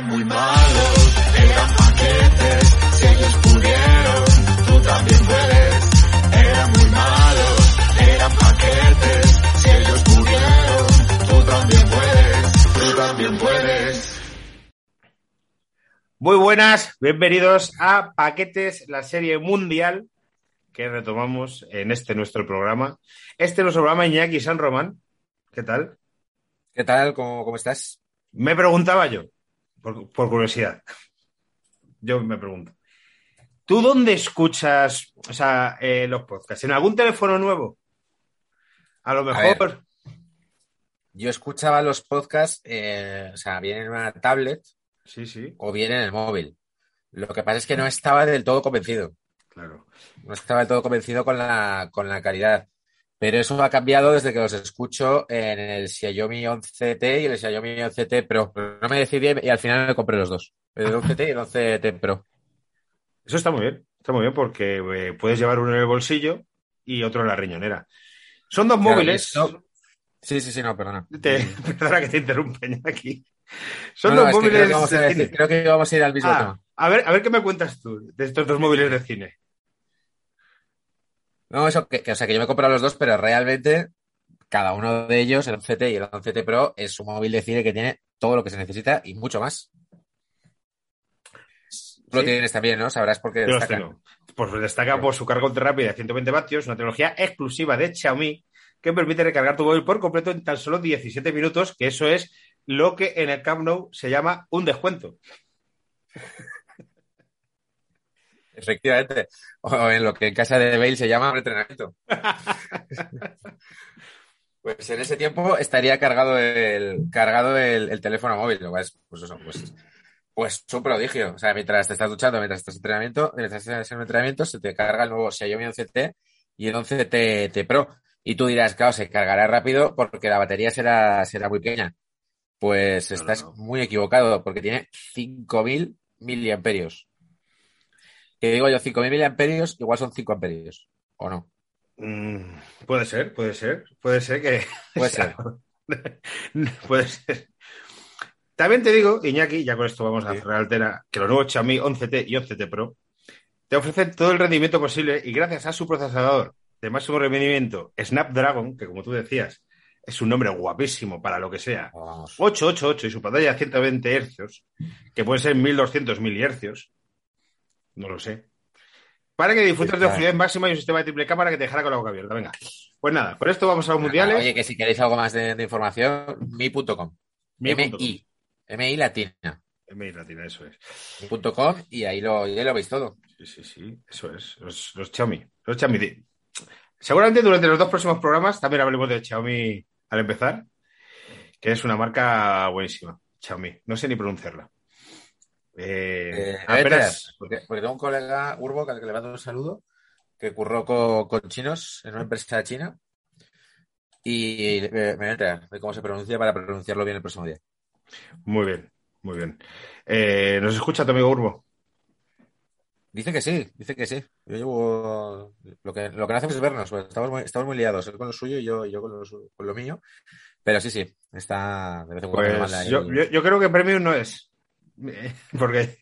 Eran muy malos, eran paquetes, si ellos pudieron, tú también puedes. Eran muy malos, eran paquetes, si ellos pudieron, tú también puedes, tú también puedes. Muy buenas, bienvenidos a Paquetes, la serie mundial que retomamos en este nuestro programa. Este nuestro programa Iñaki San Román. ¿Qué tal? ¿Qué tal? ¿Cómo, cómo estás? Me preguntaba yo, por, por curiosidad. Yo me pregunto. ¿Tú dónde escuchas o sea, eh, los podcasts? ¿En algún teléfono nuevo? A lo A mejor. Yo escuchaba los podcasts, eh, o sea, bien en una tablet Sí, sí, o bien en el móvil. Lo que pasa es que no estaba del todo convencido. claro. No estaba del todo convencido con la, con la calidad. Pero eso ha cambiado desde que los escucho en el Xiaomi 11T y el Xiaomi 11T Pro. Pero no me decidí y al final me compré los dos. El 11T y el 11T Pro. Eso está muy bien. Está muy bien porque eh, puedes llevar uno en el bolsillo y otro en la riñonera. Son dos Claro, móviles. Sí, sí, sí, no, perdona. Te- perdona que te interrumpen aquí. Son No, no, dos es que creo móviles que vamos a de decir- cine. creo que vamos a ir al mismo Ah, tema. a ver, a ver qué me cuentas tú de estos dos móviles de cine. No, eso, que, que, o sea, que yo me he comprado los dos, pero realmente cada uno de ellos, el 11T y el 11T Pro, es un móvil de cine que tiene todo lo que se necesita y mucho más. Lo tienes también, ¿no? Sabrás por qué los destaca. Pues destaca por su carga ultra rápida de 120 vatios, una tecnología exclusiva de Xiaomi que permite recargar tu móvil por completo en tan solo 17 minutos, que eso es lo que en el Camp Nou se llama un descuento. Efectivamente. O en lo que en casa de Bale se llama entrenamiento. Pues en ese tiempo estaría cargado el, cargado el, el teléfono móvil, lo cual es, pues eso, pues, pues un prodigio. O sea, mientras te estás duchando, mientras estás en entrenamiento, mientras estás en entrenamiento, se te carga el nuevo Xiaomi 11T y el 11T T Pro. Y tú dirás, claro, se cargará rápido porque la batería será, será muy pequeña. Pues no, estás no. muy equivocado porque tiene 5.000 miliamperios. Que digo yo, 5.000 miliamperios igual son 5 amperios. ¿O no? Mm, puede ser, puede ser, puede ser que. Puede ser. puede ser. También te digo, Iñaki, ya con esto vamos a Sí. cerrar el tema, que los nuevos Xiaomi 11T y 11T Pro te ofrecen todo el rendimiento posible y gracias a su procesador de máximo rendimiento Snapdragon, que como tú decías, es un nombre guapísimo para lo que sea, Vamos. 888 y su pantalla de 120 Hz, que puede ser 1200 mHz, no lo sé, para que disfrutes de fluidez máxima y un sistema de triple cámara que te dejará con la boca abierta. Venga, pues nada, con esto vamos a los mundiales. Oye, que si queréis algo más de, de información, mi.com. Mi.com. MI. MI latina. Mi latina, eso es. Mi.com y ahí lo, y ahí lo veis todo. Sí, sí, sí, eso es. Los, los Xiaomi. Los Xiaomi. Seguramente durante los dos próximos programas también hablemos de Xiaomi al empezar, que es una marca buenísima. Xiaomi. No sé ni pronunciarla. Eh, Eh, apenas. porque, porque tengo un colega, Urbo, al que le mando un saludo, que curró co- con, chinos en una empresa china y eh, me voy a enterar de cómo se pronuncia para pronunciarlo bien el próximo día. Muy bien, muy bien. Eh, ¿Nos escucha tu amigo Urbo? Dice que sí, dice que sí. Yo llevo. Lo que, lo que no hacemos es vernos, pues estamos muy, estamos muy liados. Él con lo suyo y yo, yo con, lo, con lo mío. Pero sí, sí, está. De vez en cuando Pues yo, yo, yo creo que Premium no es. Porque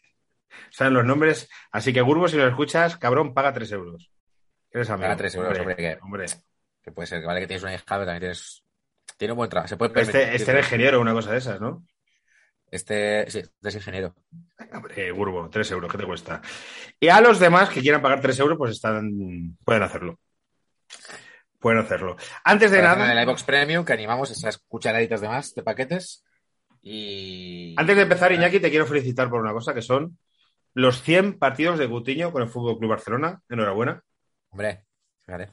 saben los nombres. Así que Urbo, si lo escuchas, cabrón, paga 3 euros. Eres amigo. Paga tres euros, hombre, que- hombre. que puede ser, que vale que tienes una hija, pero también tienes. Tiene un buen trabajo. Se puede Este, permitir. este era ingeniero, una cosa de esas, ¿no? Este, sí, este es ingeniero. Hombre, Urbo, 3 euros, ¿qué te cuesta? Y a los demás que quieran pagar 3 euros, pues están, pueden hacerlo. Pueden hacerlo. Antes de En nada, el iBox Premium, que animamos esas cucharaditas de más de paquetes. Y. antes de empezar, Iñaki, te quiero felicitar por una cosa, que son los 100 partidos de Coutinho con el Fútbol Club Barcelona. Enhorabuena. Hombre, fíjate.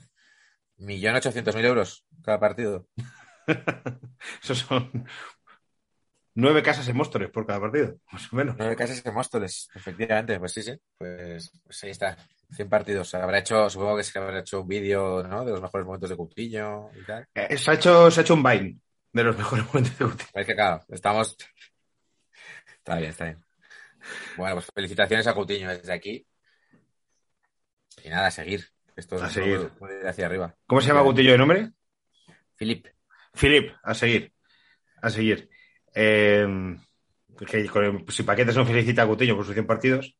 Millón ochocientos mil euros cada partido. Esos son nueve casas en Móstoles por cada partido, más o menos. Nueve casas en Móstoles, efectivamente. Pues sí, sí. Pues, pues ahí está. 100 partidos. Habrá hecho, supongo que se habrá hecho un vídeo, ¿no? De los mejores momentos de Coutinho y tal. Eh, se, ha hecho, se ha hecho un Vine de los mejores momentos de Coutinho. Es que claro, estamos. Está bien, está bien. Bueno, pues felicitaciones a Coutinho desde aquí. Y nada, a seguir. Esto es A muy- seguir. muy hacia arriba. ¿Cómo se llama Coutinho de nombre? Filip. Filip, a seguir. A seguir. Eh, Que con- si Paquetes no felicita a Coutinho por sus 100 partidos,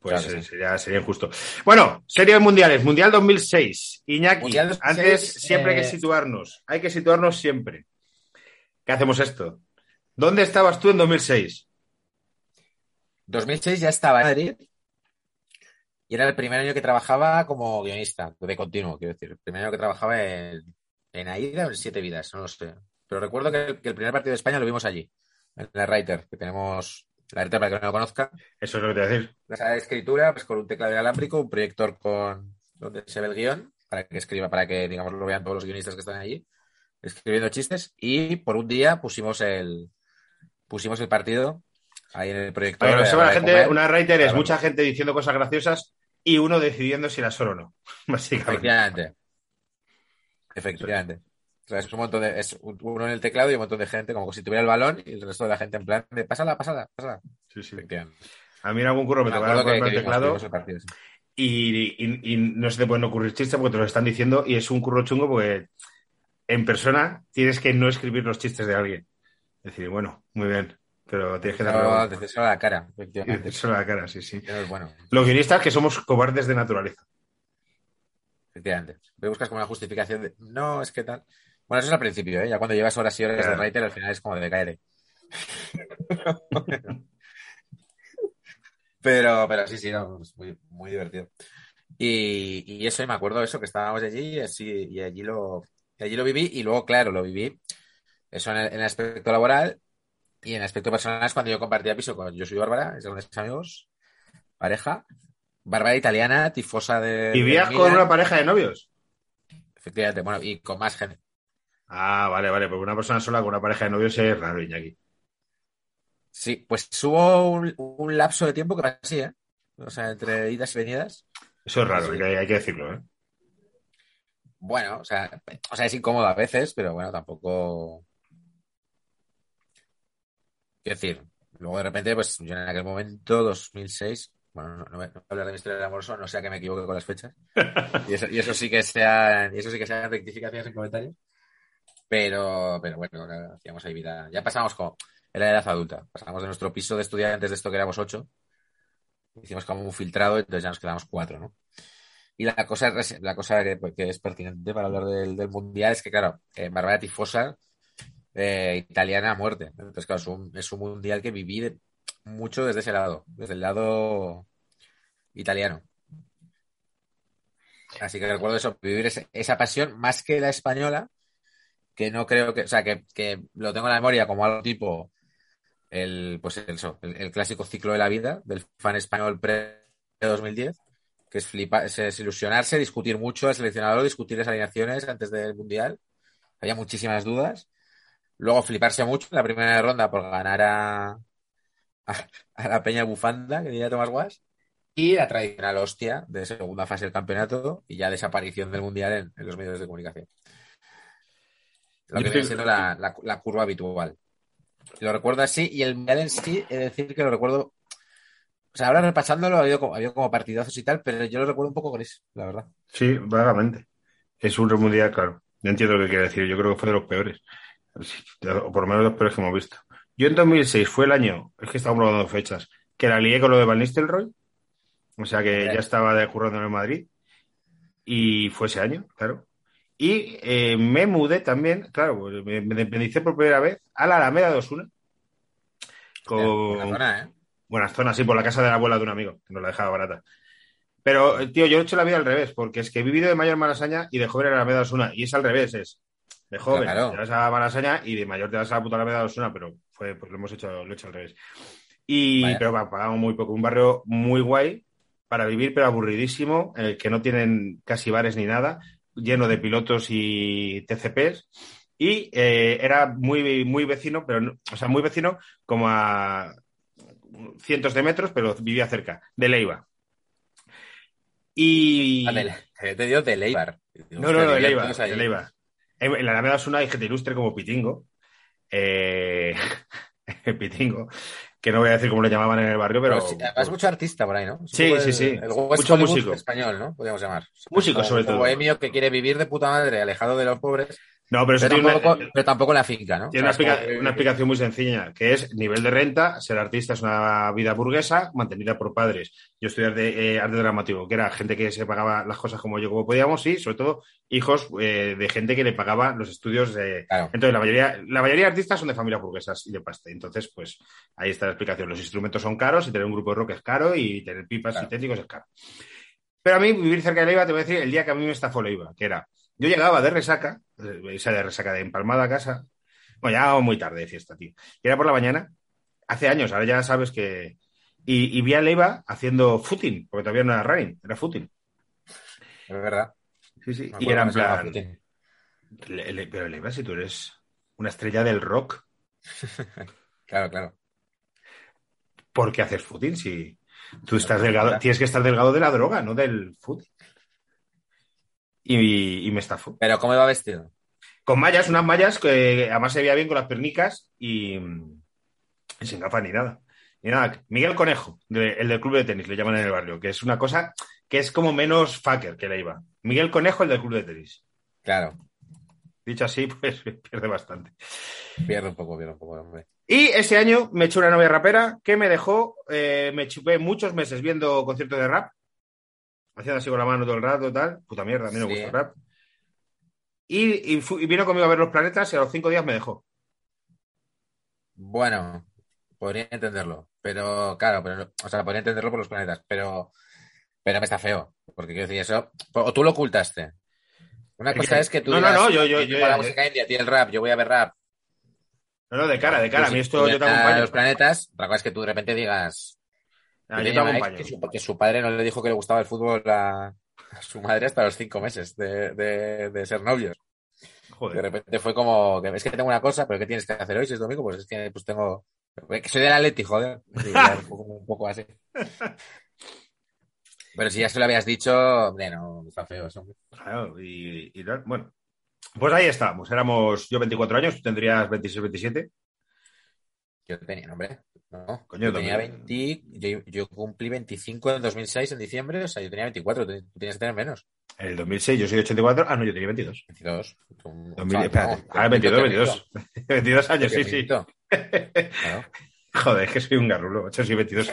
pues Claro eh, sí. sería, injusto. Bueno, series mundiales. Mundial 2006. Iñaki, Mundial 2006, antes siempre hay eh, que situarnos. Hay que situarnos siempre. ¿Qué hacemos esto? ¿Dónde estabas tú en 2006? 2006 ya estaba en Madrid y era el primer año que trabajaba como guionista, de continuo, quiero decir. El primer año que trabajaba en, en AIDA o en Siete Vidas, no lo sé. Pero recuerdo que el, que el primer partido de España lo vimos allí, en la Writer, que tenemos, la para que no lo conozca, Eso es lo que te voy a decir. la sala de escritura, pues con un teclado inalámbrico, un proyector con donde se ve el guion, para que escriba, para que, digamos, lo vean todos los guionistas que están allí, escribiendo chistes, y por un día pusimos el pusimos el partido ahí en el proyector. Para que lo a sepa la de gente, comer. una writer es mucha gente diciendo cosas graciosas y uno decidiendo si las son o no. Básicamente. Efectivamente. Efectivamente. O sea, es un montón de, es un- uno en el teclado y un montón de gente, como si tuviera el balón y el resto de la gente en plan de pásala, pásala, pásala. Sí, sí. A mí en algún curro me tocaba el teclado vimos el partido, sí. y, y- y no se te pueden ocurrir chistes porque te lo están diciendo y es un curro chungo porque en persona tienes que no escribir los chistes de alguien. Es decir, bueno, muy bien, pero tienes que No, darle te cesó la cara, efectivamente. a la cara, sí, sí. No es bueno, Los guionistas que somos cobardes de naturaleza. efectivamente. Me buscas como una justificación de no, es que tal. Bueno, eso es al principio, ¿eh? Ya cuando llevas horas y horas de writer, al final es como de caer. Pero, pero sí, sí, no, es muy, muy divertido. Y, y eso, y me acuerdo de eso, que estábamos allí y, así, y allí lo, y allí lo viví. Y luego, claro, lo viví eso en el, en el aspecto laboral y en el aspecto personal es cuando yo compartía piso con Yo soy Bárbara, es de unos amigos, pareja, Bárbara italiana, tifosa de. ¿Vivías con una pareja de novios? Efectivamente, bueno, y con más gente. Ah, vale, vale, porque una persona sola con una pareja de novios es raro, Iñaki. Sí, pues hubo un, un lapso de tiempo que así, ¿eh? O sea, entre idas y venidas. Eso es raro, Sí. hay, hay que decirlo, ¿eh? Bueno, o sea, o sea, es incómodo a veces, pero bueno, tampoco. Quiero decir, luego de repente, pues yo en aquel momento, 2006, bueno, no, no voy a hablar de mi historia de amoroso, no sea que me equivoque con las fechas. Y eso, y eso sí que sean, y eso sí que sean rectificaciones en comentarios. Pero, pero bueno, hacíamos ahí vida. Ya pasamos como, era edad adulta. Pasamos de nuestro piso de estudiantes de esto que éramos ocho. Hicimos como un filtrado, entonces ya nos quedamos cuatro, ¿no? Y la cosa, la cosa que, que es pertinente para hablar del, del mundial es que, claro, eh, Barbara Tifosa, eh, italiana a muerte. Entonces, claro, es un, es un mundial que viví mucho desde ese lado, desde el lado italiano. Así que recuerdo eso, vivir esa pasión más que la española, que no creo que, o sea, que, que lo tengo en la memoria como algo tipo el, pues el, el clásico ciclo de la vida del fan español pre-2010, que es flipar, es, es ilusionarse, discutir mucho al seleccionador, discutir las alineaciones antes del mundial. Había muchísimas dudas. Luego fliparse mucho en la primera ronda por ganar a, a, a la Peña Bufanda, que diría Tomás Guas. Y la tradicional hostia de segunda fase del campeonato y ya desaparición del mundial en, en los medios de comunicación. Lo que viene siendo la, la- la curva habitual. Lo recuerdo así y el mundial en sí, de decir que lo recuerdo. O sea, ahora repasándolo, ha habido como, ha habido como partidazos y tal, pero yo lo recuerdo un poco gris, la verdad. Sí, vagamente. Es un mundial, claro. Yo entiendo lo que quiere decir. Yo creo que fue de los peores. O por lo menos de los peores que hemos visto. Yo en 2006 fue el año, es que estamos hablando de fechas, que la lié con lo de Van Nistelrooy. O sea que ya estaba de currando en el Madrid. Y fue ese año, claro. Y eh, me mudé también, claro, pues me, independicé por primera vez a la Alameda de Osuna. Con, zona, ¿eh? Buenas zonas, sí, por la casa de la abuela de un amigo, que nos la dejaba barata. Pero, eh, tío, yo he hecho la vida al revés, porque es que he vivido de mayor Malasaña y de joven en la Alameda Osuna. Y es al revés, es de joven Claro. te vas a Malasaña y de mayor te vas a la puta Alameda Osuna, pero fue, pues lo hemos hecho, lo he hecho al revés. Y, Vaya. pero pagamos muy poco. Un barrio muy guay para vivir, pero aburridísimo, en el que no tienen casi bares ni nada, lleno de pilotos y TCPs. Y eh, era muy, muy vecino, pero no- o sea, muy vecino como a cientos de metros, pero vivía cerca, de Leiva. Y. Ah, de Le- te digo de Leibar. No, no, no, de Leiva, de. Leiva. En la Alameda Osuna hay gente ilustre como Pitingo. Eh, Pitingo, que no voy a decir cómo le llamaban en el barrio, pero. Pero sí, además mucho artista por ahí, ¿no? Es Sí, sí, el- sí. El West Mucho músico. español, ¿no? Podríamos llamar. Músico, sobre todo. bohemio que quiere vivir de puta madre, alejado de los pobres. No, pero eso Pero tiene una, tampoco, pero tampoco la finca, ¿no? tiene una O sea, es explica- como que- una explicación muy sencilla, que es nivel de renta, ser artista es una vida burguesa, mantenida por padres. Yo estudié eh, arte dramático, que era gente que se pagaba las cosas como yo, como podíamos, y sobre todo hijos eh, de gente que le pagaba los estudios de, Claro. Entonces, la mayoría, la mayoría de artistas son de familias burguesas y de pasta. Entonces, pues ahí está la explicación. Los instrumentos son caros y tener un grupo de rock es caro y tener pipas Claro. y técnicos es caro. Pero a mí, vivir cerca de Leiva, te voy a decir el día que a mí me estafó Leiva, que era, yo llegaba de resaca, eh, esa de resaca de empalmada a casa, bueno, ya muy tarde de fiesta, tío. Y era por la mañana, hace años, ahora ya sabes que... Y, y vi a Leiva haciendo footing, porque todavía no era running, era footing. Es verdad. Sí, sí. Y era en plan, le- le- pero Leiva, si tú eres una estrella del rock, Claro, claro. ¿por qué haces footing si tú estás delgado? Tienes que estar delgado de la droga, no del footing. Y, y me estafó. Pero ¿cómo iba vestido? Con mallas, unas mallas que además se veía bien con las pernicas y, y sin gafas ni nada. Ni nada. Miguel Conejo, de- el del club de tenis, le llaman en el barrio, que es una cosa que es como menos fucker que la iba. Miguel Conejo, el del club de tenis. Claro. Dicho así, pues pierde bastante. Pierde un poco, pierde un poco, hombre. Y ese año me eché una novia rapera que me dejó, eh, me chupé muchos meses viendo conciertos de rap, haciendo así con la mano todo el rato, tal. Puta mierda, a mí no me Sí. gusta el rap. Y, y y vino conmigo a ver los planetas y a los cinco días me dejó. Bueno, podría entenderlo, pero claro, pero, o sea, podría entenderlo por los planetas, pero, pero me está feo, porque quiero decir eso, o tú lo ocultaste. Una ¿El cosa es que tú No, no, digas, no, yo- yo- "Yo la música india, tiene el rap, yo voy a ver rap. No, no, de cara, de cara. A mí esto y yo te acompaño. los planetas, otra cosa es que tú de repente digas, yo te acompaño. que, su, que su padre no le dijo que le gustaba el fútbol a, a su madre hasta los cinco meses de, de- de ser novios. De repente fue como, es que tengo una cosa, pero ¿qué tienes que hacer hoy si es domingo? Pues es que pues tengo, que soy del Atleti, joder. Un, poco, un poco así. Pero si ya se lo habías dicho, hombre, no, está feo eso. Claro, y, bueno. Pues ahí estábamos. Éramos yo 24 años, tú tendrías 26, 27. Yo tenía, hombre, no. Coño, yo tenía también. 20, yo, yo cumplí 25 en 2006, en diciembre, o sea, yo tenía 24, tú tienes que tener menos. En el 2006 yo soy 84. Ah, no, yo tenía 22. 22. Tú- 2000, no, espérate. no, Ah, 22, te 22. 22 años, sí, sí. Claro. Joder, es que soy un garrulo. 8 y 22.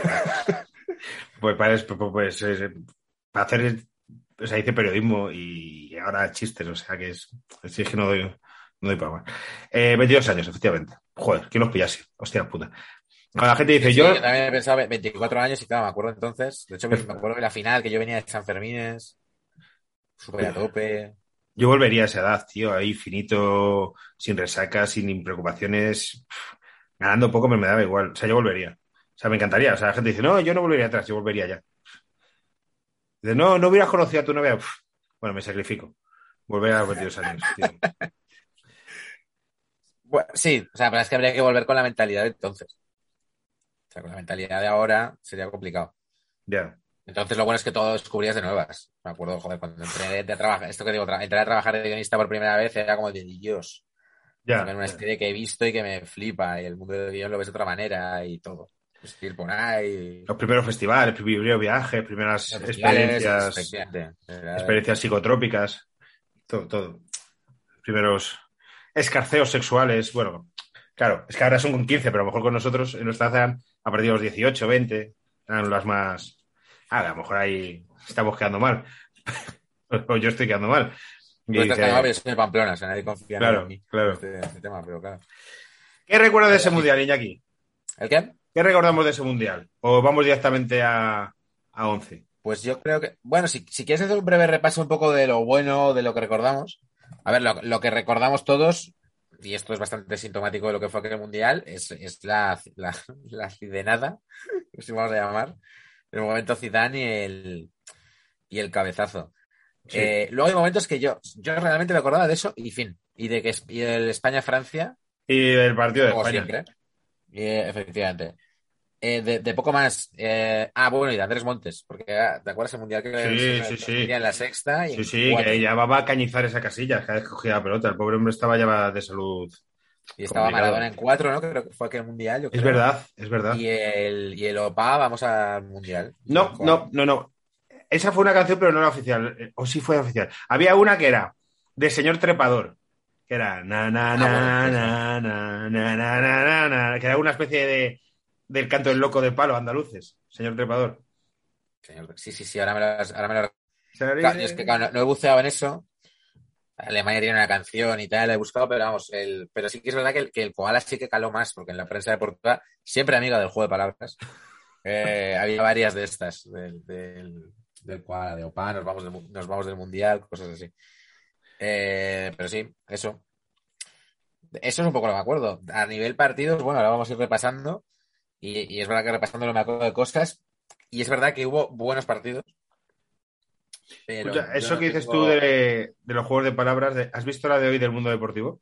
pues para, pues, pues, eh, para hacer, o sea, hice periodismo y ahora chistes, o sea que es, es que no doy, no para más. Eh, 22 años, efectivamente. Joder, que nos pillase. Hostia puta. La gente dice Sí, yo, yo también he pensado 24 años y claro, me acuerdo entonces. De hecho, me acuerdo de la final que yo venía de San Fermines, súper a tope. yo volvería a esa edad, tío, ahí finito, sin resacas, sin preocupaciones, ganando poco, pero me daba igual. O sea, yo volvería. O sea, me encantaría. O sea, la gente dice, no, yo no volvería atrás, yo volvería ya. Dice, no, no hubieras conocido a tu novia. Bueno, me sacrifico. Volver a los 22 años. tío. Bueno, sí, o sea, pero es que habría que volver con la mentalidad entonces. O sea, con la mentalidad de ahora sería complicado. Ya. Entonces lo bueno es que todo descubrías de nuevas. Me acuerdo, joder, cuando entré de trabajar, esto que digo, entré a trabajar de guionista por primera vez era como de Dios. Ya. Una serie que he visto y que me flipa y el mundo del guion lo ves de otra manera y todo. Pues ir por ahí. Los primeros festivales, primeros viajes, primeras experiencias. Era- experiencias psicotrópicas, todo, todo. Primeros escarceos sexuales, bueno, claro, es que ahora son con 15, pero a lo mejor con nosotros en nuestra edad a partir de los 18, 20, eran las más... Ah, a lo mejor ahí estamos quedando mal. o yo estoy quedando mal. Y dice, yo soy de Pamplona, o sea, nadie confía Claro, en mí. claro. Este, este tema, pero claro. ¿Qué recuerdas de ese mundial, Iñaki? ¿El qué? ¿Qué recordamos de ese mundial? ¿O vamos directamente a, a 11? Pues yo creo que, bueno, si, si quieres hacer un breve repaso un poco de lo bueno, de lo que recordamos. A ver, lo, lo que recordamos todos, y esto es bastante sintomático de lo que fue aquel mundial, es, es la, la, la cidenada, si vamos a llamar, el momento Zidane y el, y el cabezazo. Sí. Eh, luego hay momentos que yo, yo realmente me acordaba de eso y fin. Y de que y el España-Francia, Y el partido de España. siempre. Y, eh, efectivamente. Eh, de, de poco más. eh, ah, bueno, y de Andrés Montes, porque ah, ¿te acuerdas el mundial que Sí, sí, sí. en la sexta? Y Sí, sí, cuatro. que ya va a cañizar esa casilla cada vez que cogía la pelota. El pobre hombre estaba ya de salud. Y estaba complicado. Maradona en cuatro, ¿no? Creo que fue aquel mundial. yo Es verdad, es verdad. Y el, y el OPA, vamos al mundial. No, no, no, no. Esa fue una canción, pero no la oficial. O sí fue oficial. Había una que era de Señor Trepador, que era na na na bueno, na na na na na na na, que era una especie de del canto del loco de palo andaluces, señor trepador. Señor, Sí, sí, sí, ahora me lo, ahora me lo Claro, yo es que claro, no, no he buceado en eso. Alemania tiene una canción y tal, la he buscado, pero vamos, el, pero sí que es verdad que el, que el koala sí que caló más, porque en la prensa deportiva, siempre amiga del juego de palabras, eh, había varias de estas, del, del, del koala, de Opa, nos vamos nos vamos del mundial, cosas así. Eh, pero sí, eso. Eso es un poco lo que me acuerdo. A nivel partidos, bueno, ahora vamos a ir repasando, y, y es verdad que repasando me acuerdo de cosas, y es verdad que hubo buenos partidos. Pero Escucha, eso no que dices tengo- tú de, de los juegos de palabras, de- ¿has visto la de hoy del mundo deportivo?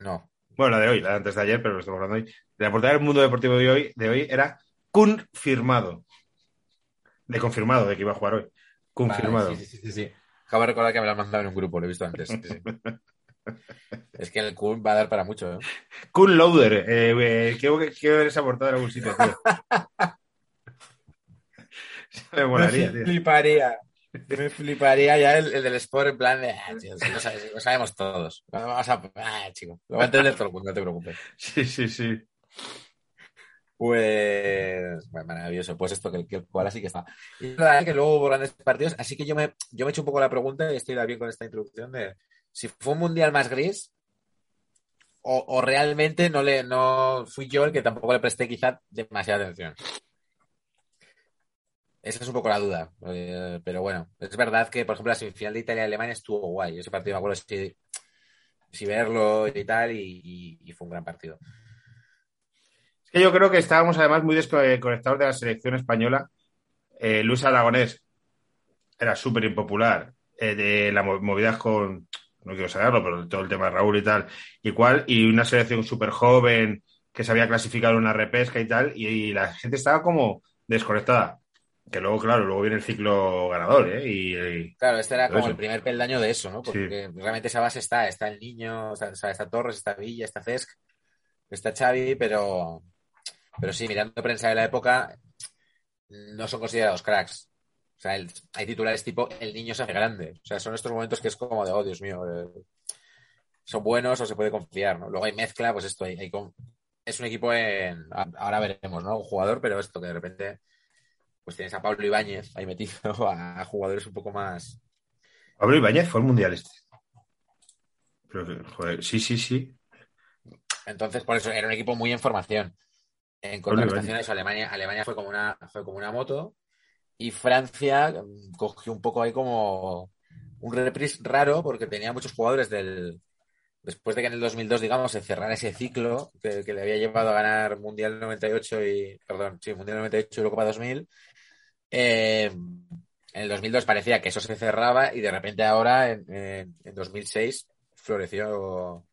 No. Bueno, la de hoy, la de antes de ayer, pero lo estamos hablando hoy. La portada del mundo deportivo de hoy, de hoy era confirmado. De confirmado, de que iba a jugar hoy. Confirmado. Vale, sí, sí, sí, sí. Acabo de recordar que me lo han mandado en un grupo, lo he visto antes. sí, sí. es que el Kun va a dar para mucho, ¿eh? Kun Loader. Eh, eh, quiero, quiero ver esa portada en algún sitio, tío. me molaría, me tío. fliparía. Me fliparía ya el, el del Sport en plan de, ah, tío, si lo, sabes- lo sabemos todos. Vamos a, ah, chico, lo va a entender todo el mundo, no te preocupes. Sí, sí, sí. Pues, bueno, maravilloso. Pues esto, que el, que el koala sí que está. Y es verdad que luego hubo grandes partidos, así que yo me, yo me he hecho un poco la pregunta y estoy bien con esta introducción de si fue un mundial más gris o, realmente no le no fui yo el que tampoco le presté quizá demasiada atención. Esa es un poco la duda. Eh, pero bueno, es verdad que, por ejemplo, la semifinal de Italia-Alemania estuvo guay. Ese partido me acuerdo si, si verlo y tal, y, y- y fue un gran partido. Es que yo creo que estábamos además muy desconectados de la selección española. Eh, Luis Aragonés era súper impopular. eh, de las mo- movidas con, no quiero saberlo, pero todo el tema de Raúl y tal, y cual, y una selección súper joven que se había clasificado en una repesca y tal, y, y la gente estaba como desconectada. Que luego, claro, luego viene el ciclo ganador, ¿eh? Y, y- Claro, este era como eso. el primer peldaño de eso, ¿no? Porque realmente esa base está, está el niño, está, está Torres, está Villa, está Cesc, está Xavi, pero, pero sí, mirando prensa de la época, no son considerados cracks. O sea, el- hay titulares tipo el niño se hace grande. O sea, son estos momentos que es como de, oh, Dios mío, eh, son buenos o se puede confiar, ¿no? Luego hay mezcla, pues esto, hay, hay con- es un equipo en, ahora veremos, ¿no? Un jugador, pero esto que de repente, pues tienes a Pablo Ibáñez ahí metido, a jugadores un poco más, Pablo Ibáñez fue el mundial este. Pero joder, sí, sí, sí. Entonces, por eso era un equipo muy en formación. En eso, Alemania, Alemania fue como una, fue como una moto y Francia mm, cogió un poco ahí como un reprise raro porque tenía muchos jugadores del después de que en el 2002, digamos, se cerrara ese ciclo que, le había llevado a ganar Mundial 98 y, perdón, sí, Mundial 98 y Eurocopa 2000. eh, en el 2002 parecía que eso se cerraba y de repente ahora, en, en- en 2006, floreció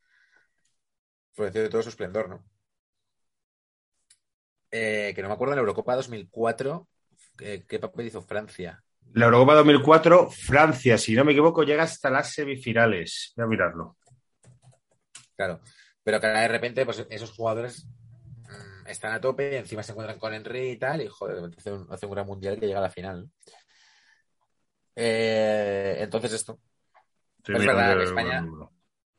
floreció de todo su esplendor, ¿no? Eh, que no me acuerdo en la Eurocopa 2004 ¿qué, qué papel hizo Francia? La Eurocopa 2004, Francia, si no me equivoco, llega hasta las semifinales. Voy a mirarlo. Claro, pero que de repente pues esos jugadores mm, están a tope y encima se encuentran con Henry y tal y joder, hace un, hace un gran mundial que llega a la final. Eh, entonces esto. Es verdad que España-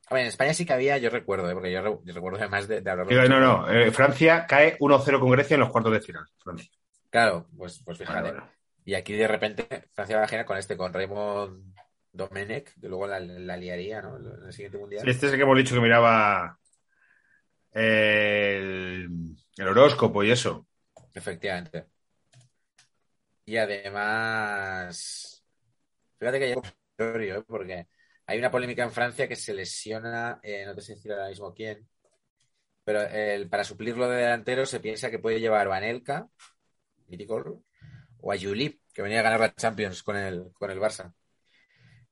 A ver, en España sí que había, yo recuerdo, ¿eh? porque yo, re- yo recuerdo además de, de hablar No, no, eh, Francia cae 1-0 con Grecia en los cuartos de final. Francia. Claro, pues, pues fíjate. Y aquí de repente Francia va a girar con este, con Raymond Domenech, que luego la, la liaría, ¿no? En el siguiente mundial. Este es el que hemos dicho que miraba el, el horóscopo y eso. Efectivamente. Y además, fíjate que hay un ¿eh? porque hay una polémica en Francia que se lesiona, eh, no te sé decir ahora mismo quién, pero el, para suplirlo de delantero se piensa que puede llevar Vanelka, mítico, o a Juli, que venía a ganar la Champions con el, con el Barça.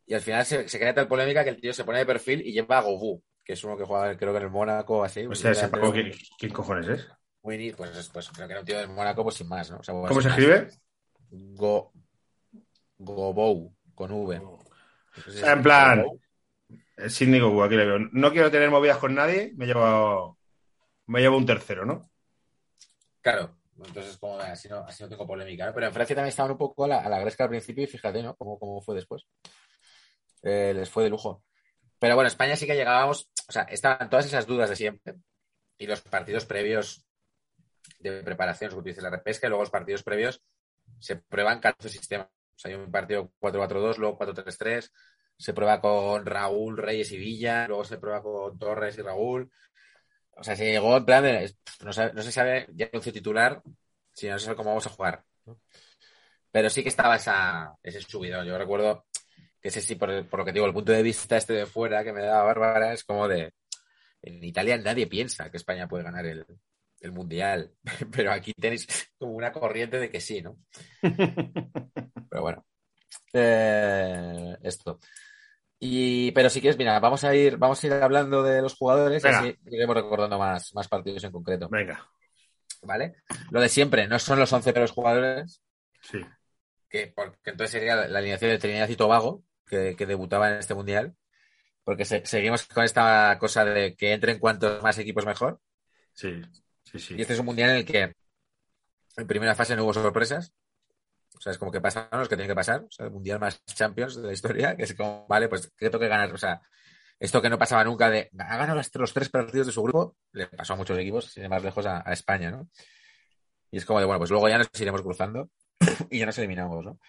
Y al final se, se crea tal polémica que el tío se pone de perfil y lleva a Gobú, que es uno que juega creo que en el Mónaco así. O sea, ¿quién, quién cojones es? muy- pues, pues creo que era un tío del Mónaco, pues sin más, ¿no? O sea, bueno, ¿Cómo se sin más. escribe? Go, Gobou, con V. O sea, en plan- Gobou. El Sidney Goku, aquí le veo. No quiero tener movidas con nadie, me llevo, me llevo un tercero, ¿no? Claro, entonces como así no, así no tengo polémica. Pero en Francia también estaban un poco a la, gresca al principio y fíjate, ¿no? Cómo, cómo fue después. Eh, les fue de lujo. Pero bueno, España sí que llegábamos, o sea, estaban todas esas dudas de siempre y los partidos previos de preparación, tú dices, la repesca y luego los partidos previos se prueban 14 sistemas. O sea, hay un partido 4-4-2, luego 4-3-3, se prueba con Raúl, Reyes y Villa, luego se prueba con Torres y Raúl. O sea, se llegó en plan de, no, sabe- no se sabe ya once titular, si no se sabe cómo vamos a jugar. ¿no? Pero sí que estaba esa, ese subidón. Yo recuerdo que ese sí, por, por lo que digo, el punto de vista este de fuera que me da Bárbara es como de, en Italia nadie piensa que España puede ganar el, el Mundial, pero aquí tenéis como una corriente de que sí, ¿no? Pero bueno. Eh, esto. Y, pero si quieres, mira, vamos a ir, vamos a ir hablando de los jugadores y Venga. así iremos recordando más, más partidos en concreto. Venga, ¿Vale? Lo de siempre, no son los 11 peores jugadores, sí. que porque entonces sería la, la alineación de Trinidad y Tobago, que, que debutaba en este mundial. Porque se- seguimos con esta cosa de que entren cuantos más equipos mejor. Sí, sí, sí. Y este es un mundial en el que en primera fase no hubo sorpresas. O sea, es como que pasaron los que tienen que pasar. O sea, el mundial más Champions de la historia, que es como, vale, pues ¿qué tengo que ganar? O sea, esto que no pasaba nunca de ha ganado los tres partidos de su grupo, le pasó a muchos equipos, sin ir más lejos a, a España, ¿no? Y es como de, bueno, pues luego ya nos iremos cruzando y ya nos eliminamos, ¿no?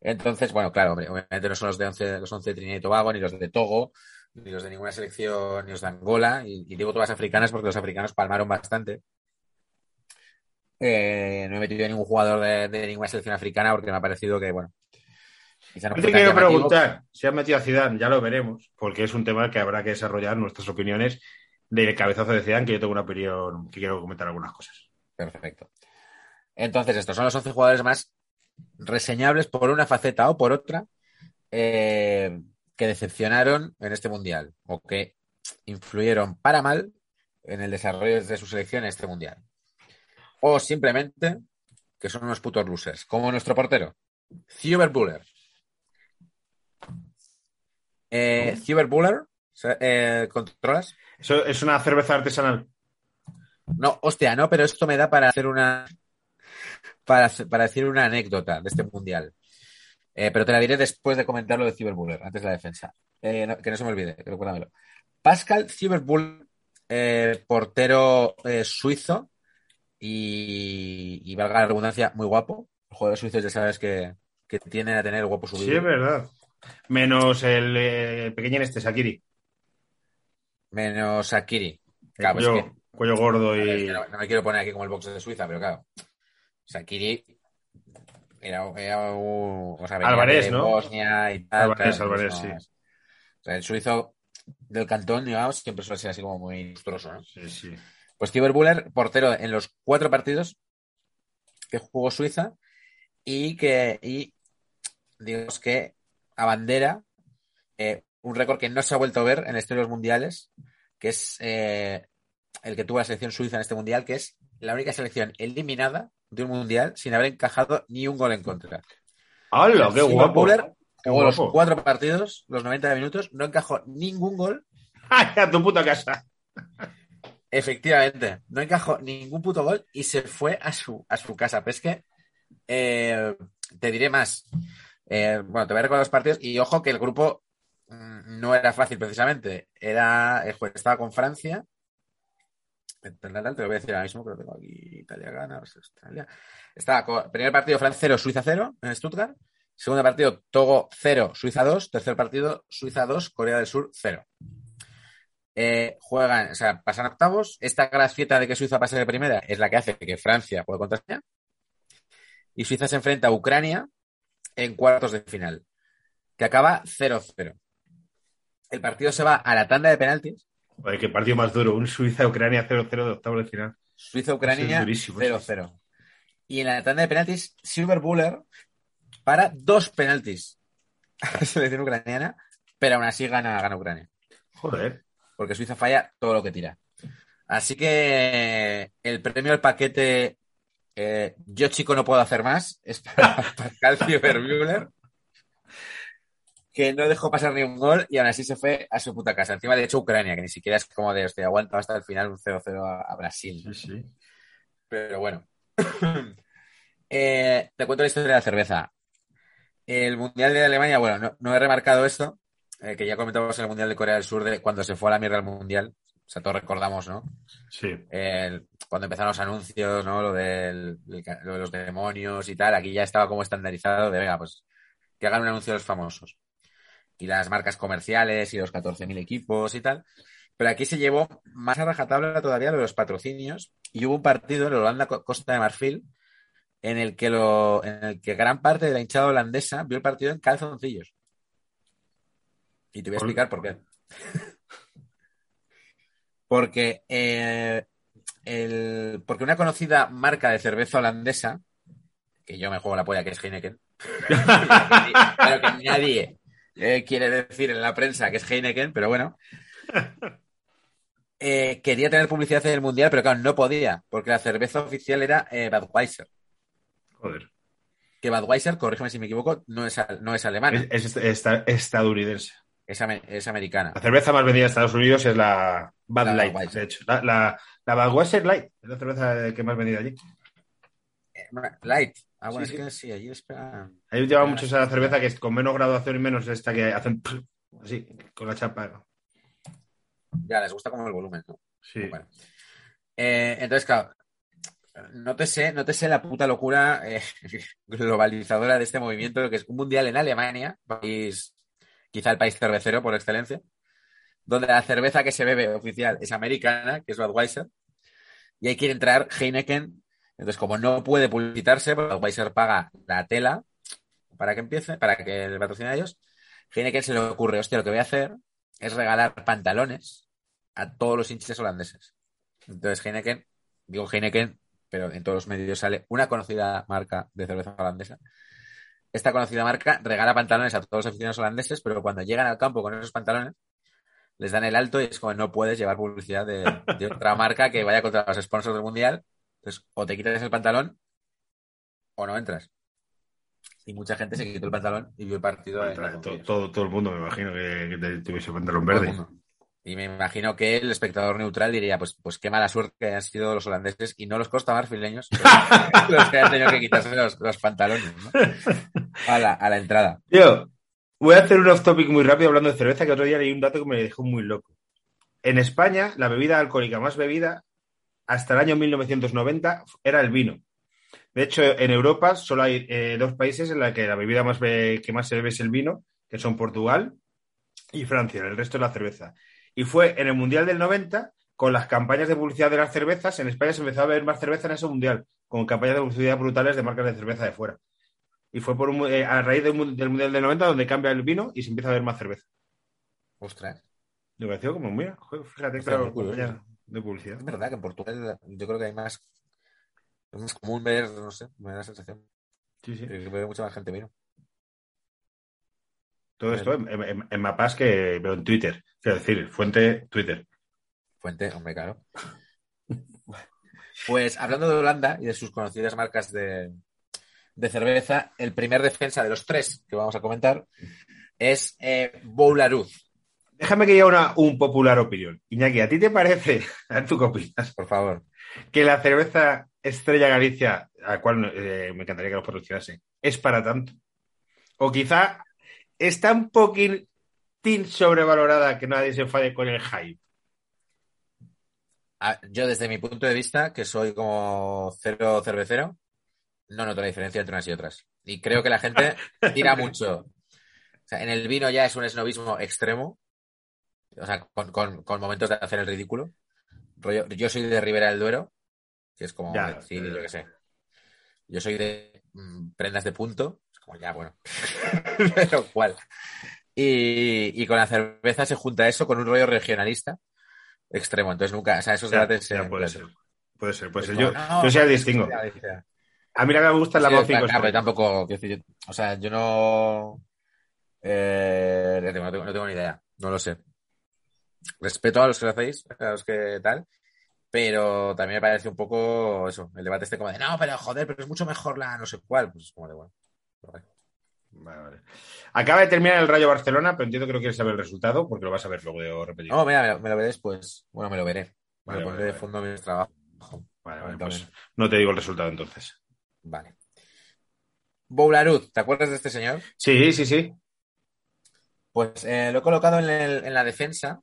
Entonces, bueno, claro, hombre, obviamente no son los de 11, los 11 de Trinidad y Tobago, ni los de Togo, ni los de ninguna selección, ni los de Angola, y, y digo todas africanas porque los africanos palmaron bastante. Eh, no he metido a ningún jugador de, de ninguna selección africana porque me ha parecido que, bueno, quizá no te quiero preguntar si has metido a Zidane, ya lo veremos, porque es un tema que habrá que desarrollar nuestras opiniones del cabezazo de Zidane, que yo tengo una opinión que quiero comentar algunas cosas. Perfecto. Entonces, estos son los 11 jugadores más reseñables por una faceta o por otra eh, que decepcionaron en este mundial o que influyeron para mal en el desarrollo de su selección en este mundial. O simplemente que son unos putos losers, como nuestro portero, Hubert Buller. Eh, eh, ¿controlas? Eso es una cerveza artesanal. No, hostia, no, pero esto me da para hacer una. Para, para decir una anécdota de este mundial. Eh, pero te la diré después de comentar lo de Cyberbuller, antes de la defensa. Eh, no- que no se me olvide, recuérdamelo. Pascal Cyberbuller, eh, portero suizo y, y valga la redundancia, muy guapo. Los jugadores suizos ya sabes que, que tienden a tener el guapo subido. Sí, es verdad. Menos el eh, pequeño este, Sakiri. Menos Akiri. El Claro, cuello, que- cuello gordo y. no, no me quiero poner aquí como el box de Suiza, pero claro. Sakiri era, era un. O sea, de ¿no? Bosnia y tal. Claro, no, sí. es- O sea, el suizo del cantón, digamos, siempre suele ser así como muy lustroso, ¿no? Sí, sí. Pues Tibor Buller, portero en los cuatro partidos que jugó Suiza y que, y digamos que abandera eh, un récord que no se ha vuelto a ver en la historia de los mundiales, que es eh, el que tuvo la selección suiza en este mundial, que es la única selección eliminada de un mundial sin haber encajado ni un gol en contra. ¡Hala, qué guapo! Buller jugó los cuatro partidos, los 90 minutos, no encajó ningún gol ¡Ay, a tu puta casa! Efectivamente, no encajó ningún puto gol y se fue a su, a su casa. Pero es que eh, te diré más. Eh, bueno, te voy a recordar los partidos y ojo que el grupo mm, no era fácil precisamente. Era, estaba con Francia. Te lo voy a decir ahora mismo, lo tengo aquí. Italia gana, Australia. Estaba con primer partido Francia 0, Suiza 0 en Stuttgart. Segundo partido Togo 0, Suiza 2. Tercer partido Suiza 2, Corea del Sur 0. Eh, juegan, o sea, pasan octavos. Esta gracieta de que Suiza pase de primera es la que hace que Francia juegue contra España. Y Suiza se enfrenta a Ucrania en cuartos de final, que acaba 0-0. El partido se va a la tanda de penaltis. Joder, qué partido más duro. Un Suiza-Ucrania 0-0 de octavo de final. Suiza-Ucrania es durísimo, eso. 0-0. Y en la tanda de penaltis, Silver Buller para dos penaltis a la selección ucraniana, pero aún así gana, gana Ucrania. Joder. Porque Suiza falla todo lo que tira. Así que el premio al paquete eh, Yo chico no puedo hacer más es para Pascal Cyberbühler, que no dejó pasar ni un gol y aún así se fue a su puta casa. Encima de hecho Ucrania, que ni siquiera es como de, hostia, aguanta hasta el final un 0-0 a, a Brasil. Sí, sí. Pero bueno. Eh, te cuento la historia de la cerveza. El Mundial de Alemania, bueno, no, no he remarcado esto, eh, que ya comentamos en el Mundial de Corea del Sur, de cuando se fue a la mierda el Mundial. O sea, todos recordamos, ¿no? Sí. El- cuando empezaron los anuncios, ¿no? Lo, del- lo de los demonios y tal, aquí ya estaba como estandarizado de, venga, pues que hagan un anuncio de los famosos. Y las marcas comerciales y los 14.000 equipos y tal. Pero aquí se llevó más a rajatabla todavía lo de los patrocinios y hubo un partido en Holanda Co- Costa de Marfil en el que lo, en el que gran parte de la hinchada holandesa vio el partido en calzoncillos. Y te voy a explicar por qué. Porque eh, el, porque una conocida marca de cerveza holandesa, que yo me juego la polla, que es Heineken, pero que nadie eh, quiere decir en la prensa que es Heineken, pero bueno, eh, quería tener publicidad en el Mundial, pero claro, no podía, porque la cerveza oficial era eh, Budweiser. Joder. Que Budweiser, corrígeme si me equivoco, no es, no es alemana, Es, es esta- estadounidense. Es, es americana. La cerveza más vendida en Estados Unidos es la Bud La Light, Budweiser. de hecho. La, la, la Budweiser Light es la cerveza que más vendida allí. Eh, Light. Ah, bueno, Sí, es sí. que sí, allí espera. Ahí lleva mucho esa cerveza que es con menos graduación y menos esta que hacen así, con la chapa. Ya, les gusta como el volumen, ¿no? Sí. Bueno. Eh, entonces, claro, nótese, nótese la puta locura eh, globalizadora de este movimiento, que es un mundial en Alemania, país, quizá el país cervecero por excelencia, donde la cerveza que se bebe oficial es americana, que es Budweiser, y ahí quiere entrar Heineken. Entonces, como no puede publicitarse, pues Budweiser paga la tela para que empiece, para que le patrocine a ellos. Heineken se le ocurre, hostia, lo que voy a hacer es regalar pantalones a todos los hinchas holandeses. Entonces Heineken, digo Heineken, pero en todos los medios sale una conocida marca de cerveza holandesa. Esta conocida marca regala pantalones a todos los aficionados holandeses, pero cuando llegan al campo con esos pantalones, les dan el alto y es como no puedes llevar publicidad de, de otra marca que vaya contra los sponsors del mundial. Entonces, o te quitas el pantalón o no entras. Y mucha gente se quitó el pantalón y vio el partido en todo, todo, todo el mundo me imagino que, que tuviese pantalón verde. mundo. Y me imagino que el espectador neutral diría, pues, pues qué mala suerte que han sido los holandeses y no los costa marfileños los que han tenido que quitarse los, los pantalones a, la, a la entrada. Tío, voy a hacer un off topic muy rápido hablando de cerveza, que otro día leí un dato que me dejó muy loco. En España, la bebida alcohólica más bebida hasta el año 1990 era el vino. De hecho, en Europa solo hay eh, dos países en los que la bebida más que más se bebe es el vino, que son Portugal y Francia. El resto es la cerveza. Y fue en el Mundial del 90, con las campañas de publicidad de las cervezas, en España se empezó a beber más cerveza en ese Mundial, con campañas de publicidad brutales de marcas de cerveza de fuera. Y fue por un- eh, a raíz del, mu- del Mundial del 90 donde cambia el vino y se empieza a beber más cerveza. Ostras, Me pareció como, mira, fíjate, Está claro, de publicidad. es verdad que en Portugal yo creo que hay más, es más común ver, no sé, me da la sensación Sí, sí. que ve mucha más gente vino. Todo esto en, en- en mapas que veo en Twitter. Quiero decir, fuente Twitter. Fuente, hombre, claro. Pues hablando de Holanda y de sus conocidas marcas de, de cerveza, el primer defensa de los tres que vamos a comentar es eh, Boularud. Déjame que diga una un popular opinión. Iñaki, ¿a ti te parece, a tú qué opinas, Por favor. que la cerveza Estrella Galicia, a la cual eh, me encantaría que los patrocinase, es para tanto? O quizá está un poquitín sobrevalorada que nadie se enfade con el hype. Ah, Yo, desde mi punto de vista, que soy como cero cervecero, no noto la diferencia entre unas y otras. Y creo que la gente tira mucho. O sea, en el vino ya es un esnovismo extremo. O sea, con, con- con momentos de hacer el ridículo. Yo soy de Ribera del Duero, que es como Ya, decir, ya. yo qué sé. Yo soy de mm, prendas de punto. Como ya, bueno. Pero cuál. Y, y con la cerveza se junta eso con un rollo regionalista extremo. Entonces nunca, o sea, esos Ya, debates ya puede ser. Puede ser, puede ser. Yo, no, yo sí la es que distingo. ya, A mí la que me gusta es la Sí, Mouth y claro, pero tampoco, decir, o sea, yo no, eh, no tengo, no tengo- no tengo ni idea, no lo sé. Respeto a los que lo hacéis, a los que tal, pero también me parece un poco eso, el debate este como de, no, pero joder, pero es mucho mejor la no sé cuál, pues es como de, bueno. Vale. Vale, vale. Acaba de terminar el Rayo Barcelona, pero entiendo que no quieres saber el resultado porque lo vas a ver luego de repetir. No, mira, me lo, veré después, bueno, me lo veré, me lo pondré de fondo mientras trabajo. Vale, vale, pues no te digo el resultado entonces. Vale. Boularud, ¿te acuerdas de este señor? Sí, sí, sí. Pues eh, lo he colocado en, el- en la defensa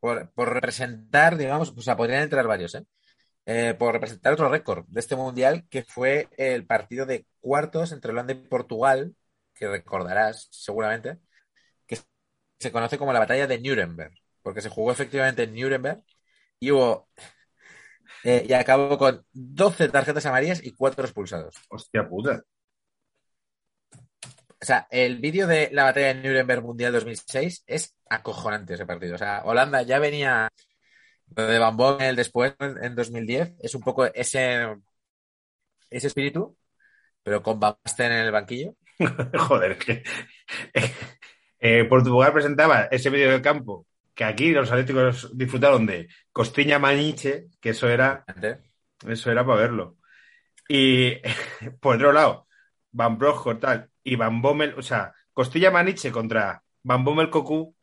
por, por representar, digamos, o sea, podrían entrar varios, ¿eh? Eh, por representar otro récord de este mundial, que fue el partido de cuartos entre Holanda y Portugal, que recordarás seguramente, que se conoce como la batalla de Nuremberg, porque se jugó efectivamente en Nuremberg y hubo. eh, y acabó con 12 tarjetas amarillas y 4 expulsados. Hostia puta. O sea, el vídeo de la batalla de Nuremberg Mundial 2006 es acojonante ese partido. O sea, Holanda ya venía lo de Van Bommel después en, en 2010. Es un poco ese, ese espíritu, pero con Van Basten en el banquillo. Joder, que. eh, Portugal presentaba ese medio de campo que aquí los atléticos disfrutaron de Costiña Maniche, que eso era, eso era para verlo. Y por otro lado, Van tal, y Van Bommel, o sea, Costilla Maniche contra Van Bommel Cocu,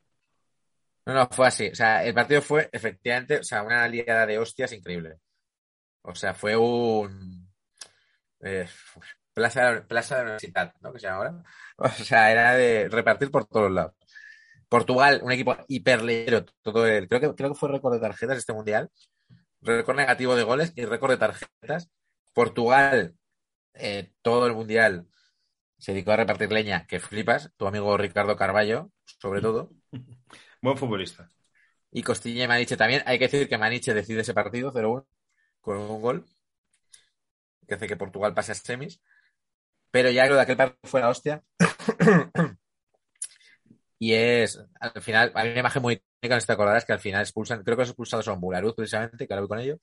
No, no, fue así. O sea, el partido fue efectivamente, o sea, una liada de hostias increíble. O sea, fue un eh, plaza, plaza de la universidad, ¿no? Que se llama ahora. O sea, era de repartir por todos lados. Portugal, un equipo hiperlero, todo el, creo que, creo que fue récord de tarjetas este mundial. Récord negativo de goles y récord de tarjetas. Portugal, eh, todo el mundial se dedicó a repartir leña, que flipas. Tu amigo Ricardo Carballo, sobre todo. Buen futbolista. Y Costilla y Maniche también. Hay que decir que Maniche decide ese partido 0-1 con un gol que hace que Portugal pase a semis. Pero ya creo que aquel partido fue la hostia. y es, al final, hay una imagen muy icónica, no te acordarás, que al final expulsan, creo que los expulsados son Bularuz precisamente, que ahora voy con ello,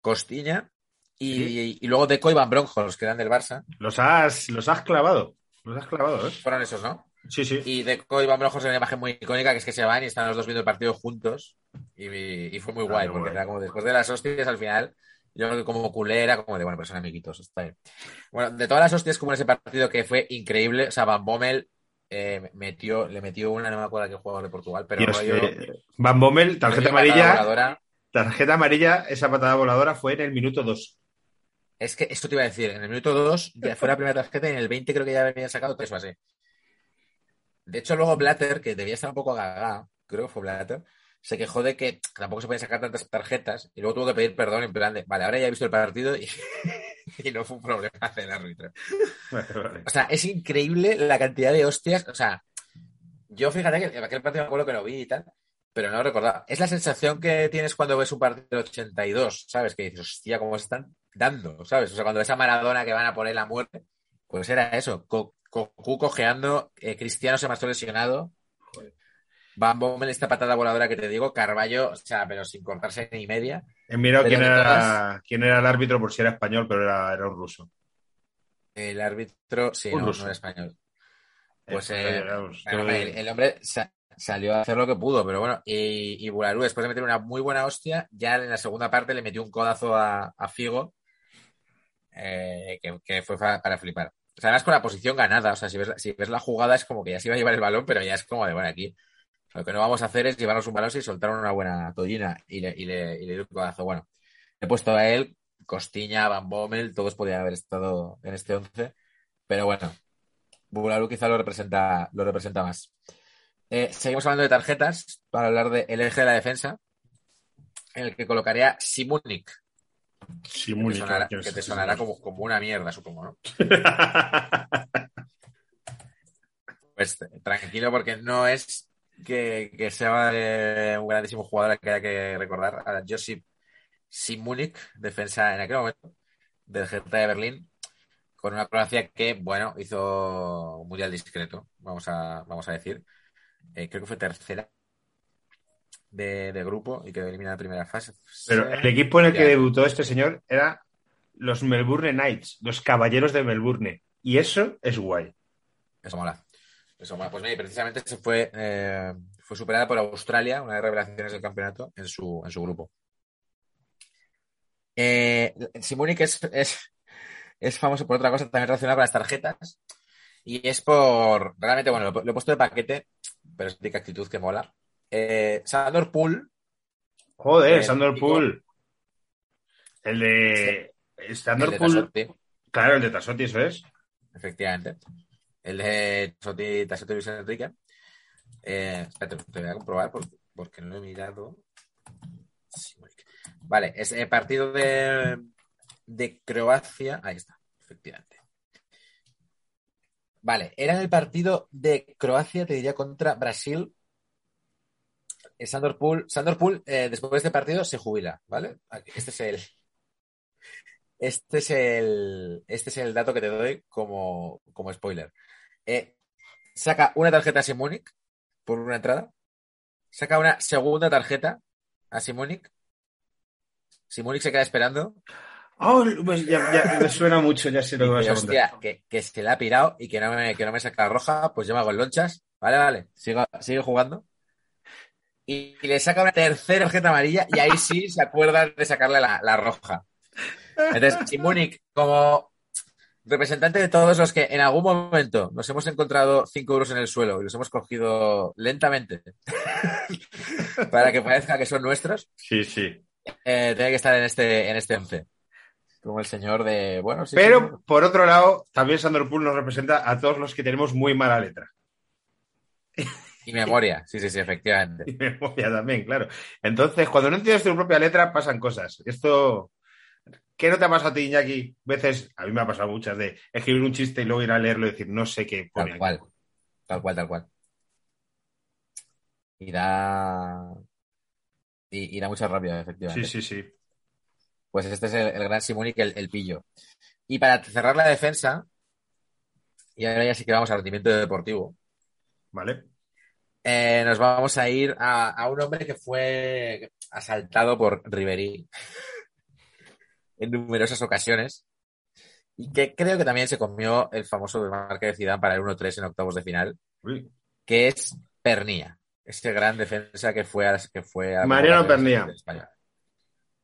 Costilla y, y luego Deco y Van Bronckhorst, que eran del Barça. Los has, los has clavado. Los has clavado, ¿eh? Fueron esos, ¿no? Sí, sí. Y Deco y Van Bronckhorst es una imagen muy icónica, que es que se van y están los dos viendo el partido juntos. Y, y fue muy Ah, guay, porque era como después de las hostias al final, yo creo que como culé era como de, bueno, pues son amiguitos, está bien. Bueno, de todas las hostias como en ese partido que fue increíble, o sea, Van Bommel eh, metió, le metió una, no me acuerdo qué jugador de Portugal, pero Dios, rollo- eh, Van Bommel, tarjeta amarilla. Tarjeta amarilla, esa patada voladora fue en el minuto 2. Es que esto te iba a decir, en el minuto 2 ya fue la primera tarjeta y en el 20 creo que ya había sacado tres o así. De hecho, luego Blatter, que debía estar un poco agagá, creo que fue Blatter, se quejó de que tampoco se podían sacar tantas tarjetas y luego tuvo que pedir perdón en plan de, vale, ahora ya he visto el partido y, y no fue un problema del árbitro. O sea, es increíble la cantidad de hostias. O sea, yo fíjate que en aquel partido me acuerdo que lo vi y tal, pero no lo recordaba. Es la sensación que tienes cuando ves un partido del 82, ¿sabes? Que dices, hostia, cómo se están dando, ¿sabes? O sea, cuando ves a Maradona que van a poner la muerte, pues era eso. Cocu cojeando, eh, Cristiano se marchó lesionado. Van Bommel, esta patada voladora que te digo, Carballo, o sea, pero sin cortarse ni media. He mirado Pero quién era, quién era el árbitro por si era español, pero era, era un ruso. El árbitro, sí, Un no, ruso. no era español. Pues, Eh, eh, todo- el, el hombre sa- salió a hacer lo que pudo, pero bueno, y, y Bularú, después de meter una muy buena hostia, ya en la segunda parte le metió un codazo a, a Figo, eh, que, que fue para flipar. O sea, además con la posición ganada, o sea, si ves, si ves la jugada es como que ya se iba a llevar el balón, pero ya es como de, bueno, aquí lo que no vamos a hacer es llevarnos un balón y soltar una buena tollina y le, y le, y le un codazo. Bueno, he puesto a él, Costiña, Van Bommel, todos podían haber estado en este 11, pero bueno, Bularú quizá lo representa, lo representa más. Eh, seguimos hablando de tarjetas para hablar del eje de la defensa, en el que colocaría Simunik, Sí, que muy te sonará, bien. que te sonará como, como una mierda, supongo, ¿no? Pues tranquilo, porque no es que, que sea eh, un grandísimo jugador que haya que recordar. A Josip Simunik, defensa en aquel momento del Hertha de Berlín, con una Croacia que, bueno, hizo un mundial discreto, vamos a, vamos a decir. Eh, creo que fue tercera de, de grupo y quedó eliminada en primera fase. Pero el equipo en el que debutó este señor era los Melbourne Knights, los Caballeros de Melbourne. Y eso es guay. Eso mola. Eso mola. Pues mira, precisamente se fue, eh, fue superada por Australia, una de las revelaciones del campeonato, en su, en su grupo. Eh, es, es, es famoso por otra cosa también relacionada con las tarjetas. Y es por. Realmente, bueno, lo, lo he puesto de paquete, pero es de actitud que mola. Eh, Sandor Pool, Joder, Eh, Sandor. Pool. El de. el Sandor de Pool. Tassotti, Claro, el de Tassotti, eso es. efectivamente. El de Tassotti, Tassotti Luis Enrique. Eh, espérate, te voy a comprobar porque, porque no lo he mirado. Vale, es el partido de, de Croacia. Ahí está, efectivamente. Vale, era en el partido de Croacia, te diría, contra Brasil. Eh, Sandor Pool, Sandor Pool eh, después de este partido se jubila, ¿vale? Este es el. Este es el. Este es el dato que te doy como, como spoiler. Eh, saca una tarjeta a Simonic por una entrada. Saca una segunda tarjeta a Simonic. Simonic se queda esperando. Oh, pues ya, ya me suena mucho, ya sé lo que vas a contar. hostia, que, que se le ha pirado y que no me, que no me saca roja, pues yo me hago el lonchas. Vale, vale. Sigo- sigue jugando. Y, y le saca una tercera tarjeta amarilla y ahí sí se acuerdan de sacarle la, la roja. Entonces, Simonic, como representante de todos los que en algún momento nos hemos encontrado 5 euros en el suelo y los hemos cogido lentamente para que parezca que son nuestros, Sí, sí. eh, tiene que estar en este, en este 11. Como el señor de. Bueno, sí, Pero, sí, por otro lado, también Sandro Pool nos representa a todos los que tenemos muy mala letra. Y memoria, sí, sí, sí, efectivamente. Y memoria también, claro. Entonces, cuando no entiendes tu propia letra, pasan cosas. Esto. ¿Qué no te ha pasado a ti, Iñaki? Veces, a mí me ha pasado muchas de escribir un chiste y luego ir a leerlo y decir, no sé qué pone. Tal cual. Tal cual, tal cual. Y da. Y, y da mucha rabia, Sí, efectivamente. sí, sí. Pues este es el, el gran Simonic, el, el pillo. Y para cerrar la defensa, y ahora ya sí que vamos al rendimiento deportivo, ¿Vale? Eh, nos vamos a ir a, a un hombre que fue asaltado por Ribery en numerosas ocasiones y que creo que también se comió el famoso desmarque de Zidane para el 1-3 en octavos de final, Uy. que es Pernía, ese gran defensa que fue a, que fue a Mariano Pernía.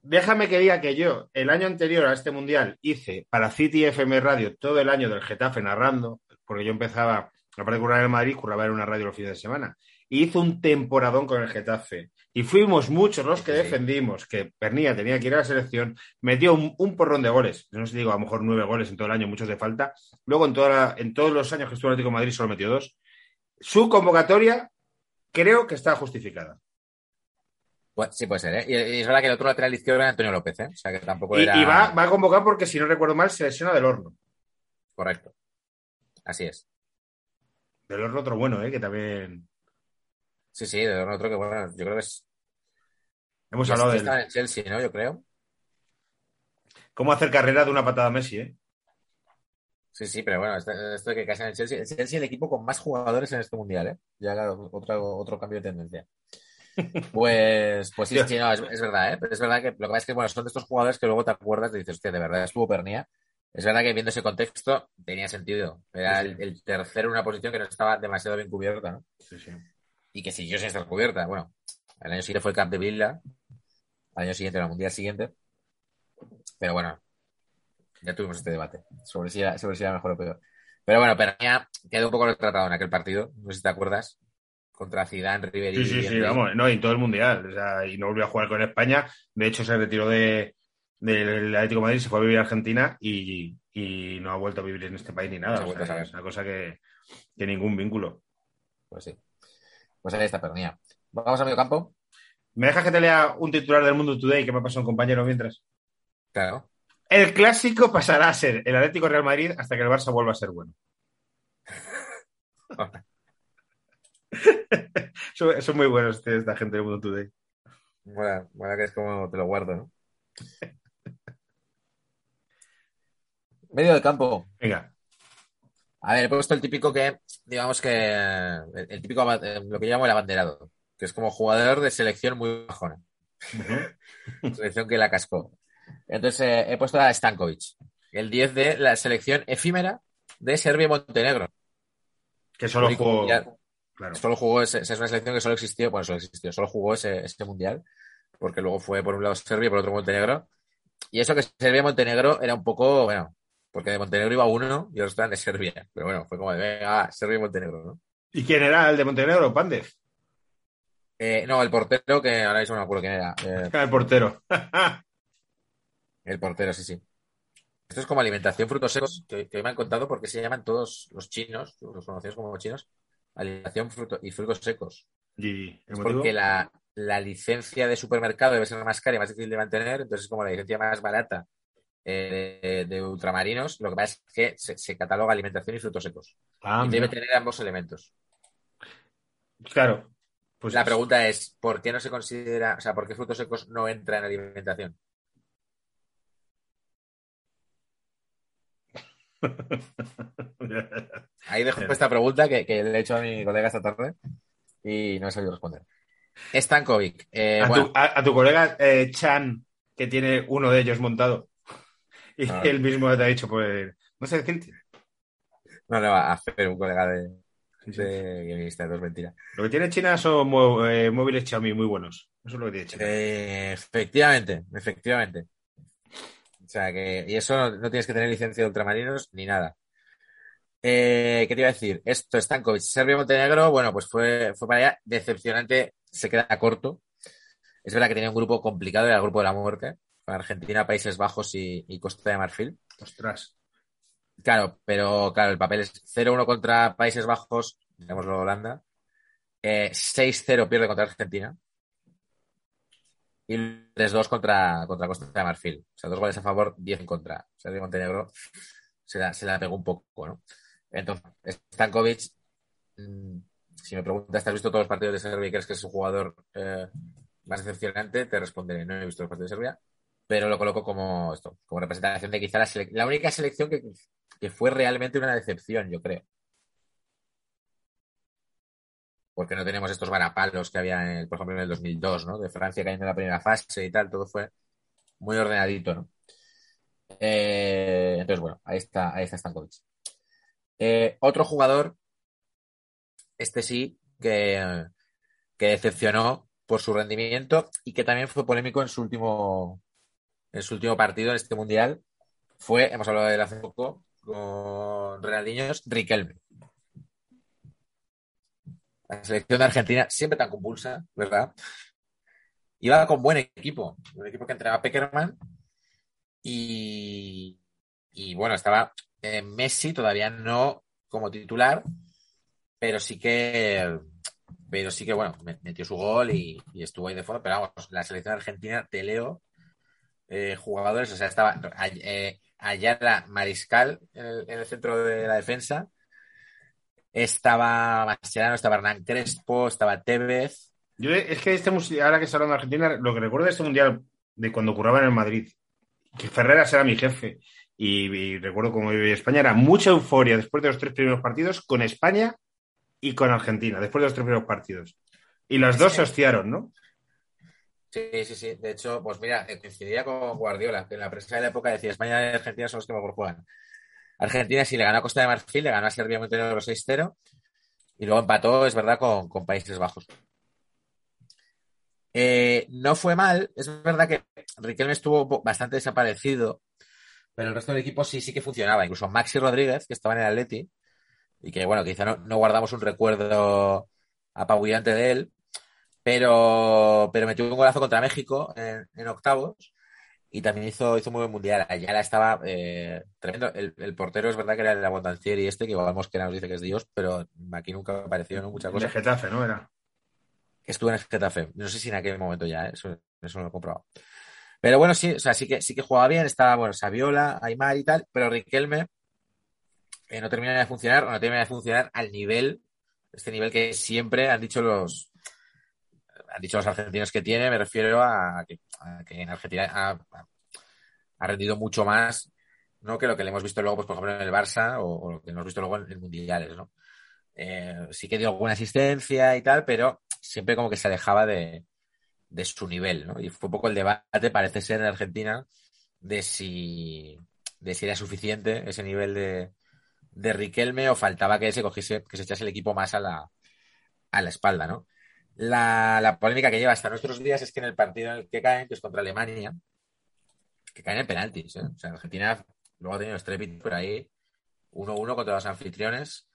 Déjame que diga que yo, el año anterior a este mundial, hice para City FM Radio todo el año del Getafe narrando, porque yo empezaba, aparte de currar en Madrid, curraba en una radio los fines de semana. Y hizo un temporadón con el Getafe. Y fuimos muchos los que defendimos que Pernilla tenía que ir a la selección, metió un, un porrón de goles. No sé si digo, a lo mejor nueve goles en todo el año, muchos de falta. Luego, en, toda la- en todos los años que estuvo en Atlético de Madrid, solo metió dos. Su convocatoria creo que está justificada. Pues, sí, puede ser, ¿eh? Y, y es verdad que el otro lateral izquierdo era Antonio López, ¿eh? O sea que tampoco Y, era y va, va a convocar porque, si no recuerdo mal, se lesiona del horno. correcto. Así es. Del horno otro bueno, ¿eh? que también Sí, sí, de otro que bueno, yo creo que es. hemos hablado de él. en el Chelsea, ¿no? Yo creo. cómo hacer carrera de una patada a Messi. ¿eh? Sí, sí, pero bueno, esto, esto de que casi en el Chelsea. El Chelsea es el equipo con más jugadores en este mundial, ¿eh? Ya claro, otro, otro cambio de tendencia. Pues, pues sí, sí, no, es, es verdad, ¿eh? Pero es verdad que lo que pasa es que, bueno, son de estos jugadores que luego te acuerdas y dices, hostia, de verdad estuvo Pernía. Es verdad que viendo ese contexto tenía sentido. Era Sí, sí. el, el tercero en una posición que no estaba demasiado bien cubierta, ¿no? Sí, sí. Y que siguió sin estar cubierta. Bueno, el año siguiente fue el Camp de Villa, al año siguiente, el mundial siguiente. Pero bueno, ya tuvimos este debate sobre si era, sobre si era mejor o peor. Pero bueno, Pernía quedó un poco retratado en aquel partido, no sé si te acuerdas, contra Zidane, Ribery. Sí, sí, sí, Henry. vamos, no, y en todo el mundial. O sea, y no volvió a jugar con España. De hecho, se retiró de, del Atlético de Madrid, se fue a vivir a Argentina y, y no ha vuelto a vivir en este país ni nada. No O sea, es una cosa que, que ningún vínculo. Pues sí. Pues ahí está Pernía. Vamos a medio campo. ¿Me dejas que te lea un titular del Mundo Today que me ha pasado un compañero mientras? Claro. El clásico pasará a ser el Atlético Real Madrid hasta que el Barça vuelva a ser bueno. son, son muy buenos este- esta gente del Mundo Today. Bueno, bueno, que es como te lo guardo, ¿no? Medio del campo. Venga, A ver, he puesto el típico que, digamos que, el, el típico, eh, lo que yo llamo el abanderado, que es como jugador de selección muy bajona. selección que la cascó. Entonces eh, he puesto a Stankovic, el 10 de la selección efímera de Serbia y Montenegro. que solo jugó. Claro. Solo jugó, ese, esa es una selección que solo existió, bueno, solo existió, solo jugó ese, ese mundial, porque luego fue por un lado Serbia y por otro Montenegro. Y eso que Serbia y Montenegro era un poco, bueno, porque de Montenegro iba uno y otros estaban de Serbia. Pero bueno, fue como de, venga, Serbia y Montenegro, ¿no? ¿Y quién era el de Montenegro? Pandev. Eh, no, el portero, que ahora mismo no me acuerdo quién era. Eh, El portero. el portero, sí, sí. Esto es como alimentación frutos secos, que, que hoy me han contado porque se llaman todos los chinos, los conocidos como chinos, alimentación fruto- y frutos secos. ¿Y el Es porque la, la licencia de supermercado debe ser más cara y más difícil de mantener, entonces es como la licencia más barata eh, de, de ultramarinos, lo que pasa es que se, se cataloga alimentación y frutos secos. Ah, y debe tener ambos elementos. Claro. Pues la pregunta es, ¿por qué no se considera, o sea, por qué frutos secos no entran en alimentación? Ahí dejo esta pregunta que, que le he hecho a mi colega esta tarde y no he sabido responder. Stankovic. eh, a, bueno, tu, a- a tu colega eh, Chan, que tiene uno de ellos montado. Y Ah. él mismo te ha dicho, pues, no sé decirte. no le va a hacer un colega de, Sí, sí. de guionista, no es mentira. Lo que tiene China son mó- eh, móviles Xiaomi muy buenos. Eso es lo que tiene China. Eh, efectivamente, efectivamente. O sea que, y eso no, no tienes que tener licencia de ultramarinos ni nada. Eh, ¿qué te iba a decir? Esto, Stankovic, Serbia-Montenegro, bueno, pues fue, fue para allá decepcionante, se queda corto. Es verdad que tenía un grupo complicado, era el grupo de la muerte, con Argentina, Países Bajos y, y Costa de Marfil. Ostras. Claro, pero claro, el papel es 0-1 contra Países Bajos, digámoslo Holanda. Eh, 6-0 pierde contra Argentina. Y 3-2 contra, contra Costa de Marfil. O sea, dos goles a favor, 10 en contra. O sea, Montenegro se la, se la pegó un poco, ¿no? Entonces, Stankovic, mm, si me preguntas, ¿te has visto todos los partidos de Serbia y crees que es un jugador eh, más decepcionante? Te responderé, no he visto los partidos de Serbia, pero lo coloco como esto, como representación de quizá la, la única selección que, que fue realmente una decepción, yo creo. Porque no tenemos estos varapalos que había, por ejemplo, en el 2002, ¿no? De Francia cayendo en la primera fase y tal, todo fue muy ordenadito, ¿no? Eh, entonces, bueno, ahí está, ahí está Stankovic. Eh, otro jugador, este sí, que, que decepcionó por su rendimiento y que también fue polémico en su último, en su último partido en este mundial, fue, hemos hablado de él hace poco, con Ronaldinho, Riquelme. La selección de Argentina, siempre tan compulsa, ¿verdad? Iba con buen equipo, un equipo que entrenaba Peckerman y, y bueno, estaba eh, Messi todavía no como titular, pero sí que, pero sí que bueno, me- metió su gol y, y estuvo ahí de fondo, pero vamos, la selección argentina, te leo eh, jugadores, o sea, estaba eh, Ayala Mariscal en el, en el centro de la defensa, estaba Mascherano, estaba Hernán Crespo, estaba Tevez, Yo, es que este ahora que está hablando de Argentina, lo que recuerdo de este mundial de cuando curraba en el Madrid, que Ferreras era mi jefe, y, y recuerdo como vivía España, era mucha euforia después de los tres primeros partidos con España y con Argentina, después de los tres primeros partidos. Y las dos se hostiaron, ¿no? Sí, sí, sí. De hecho, pues mira, eh, coincidía con Guardiola, que en la prensa de la época decía España y Argentina son los que mejor juegan. Argentina sí le ganó a Costa de Marfil, le ganó a Serbia Montenegro 6-0 y luego empató, es verdad, con, con Países Bajos. Eh, no fue mal, es verdad que Riquelme estuvo bastante desaparecido, pero el resto del equipo sí, sí que funcionaba. Incluso Maxi Rodríguez, que estaba en el Atleti, y que bueno, quizá no, no guardamos un recuerdo apabullante de él, pero, pero metió un golazo contra México en, en octavos y también hizo, hizo muy buen mundial. Ayala estaba eh, tremendo. El, el portero es verdad que era el Abondancieri este, que igual Mosquera nos dice que es Dios, pero aquí nunca apareció, ¿no? Mucha De cosa. Getafe, ¿no? Era. Estuvo en el Getafe. No sé si en aquel momento ya, ¿eh? eso, eso no lo he comprobado. Pero bueno, sí, o sea, sí que, sí que jugaba bien, estaba, bueno, Saviola, Aymar y tal, pero Riquelme eh, no termina de funcionar, o no termina de funcionar al nivel, este nivel que siempre han dicho los han dicho los argentinos que tiene, me refiero a que, en Argentina ha, rendido mucho más ¿no? que lo que le hemos visto luego, pues, por ejemplo, en el Barça o, lo que hemos visto luego en, en mundiales, ¿no? Eh, sí que dio alguna asistencia y tal, pero siempre como que se alejaba de, de su nivel, ¿no? Y fue un poco el debate, parece ser, en Argentina, de si, de si era suficiente ese nivel de, de Riquelme o faltaba que se cogiese, que se echase el equipo más a la, a la espalda, ¿no? La, la polémica que lleva hasta nuestros días es que en el partido en el que caen, que es contra Alemania, que caen en penaltis, ¿eh? O sea, Argentina luego ha tenido estrépito por ahí, 1-1 contra los anfitriones,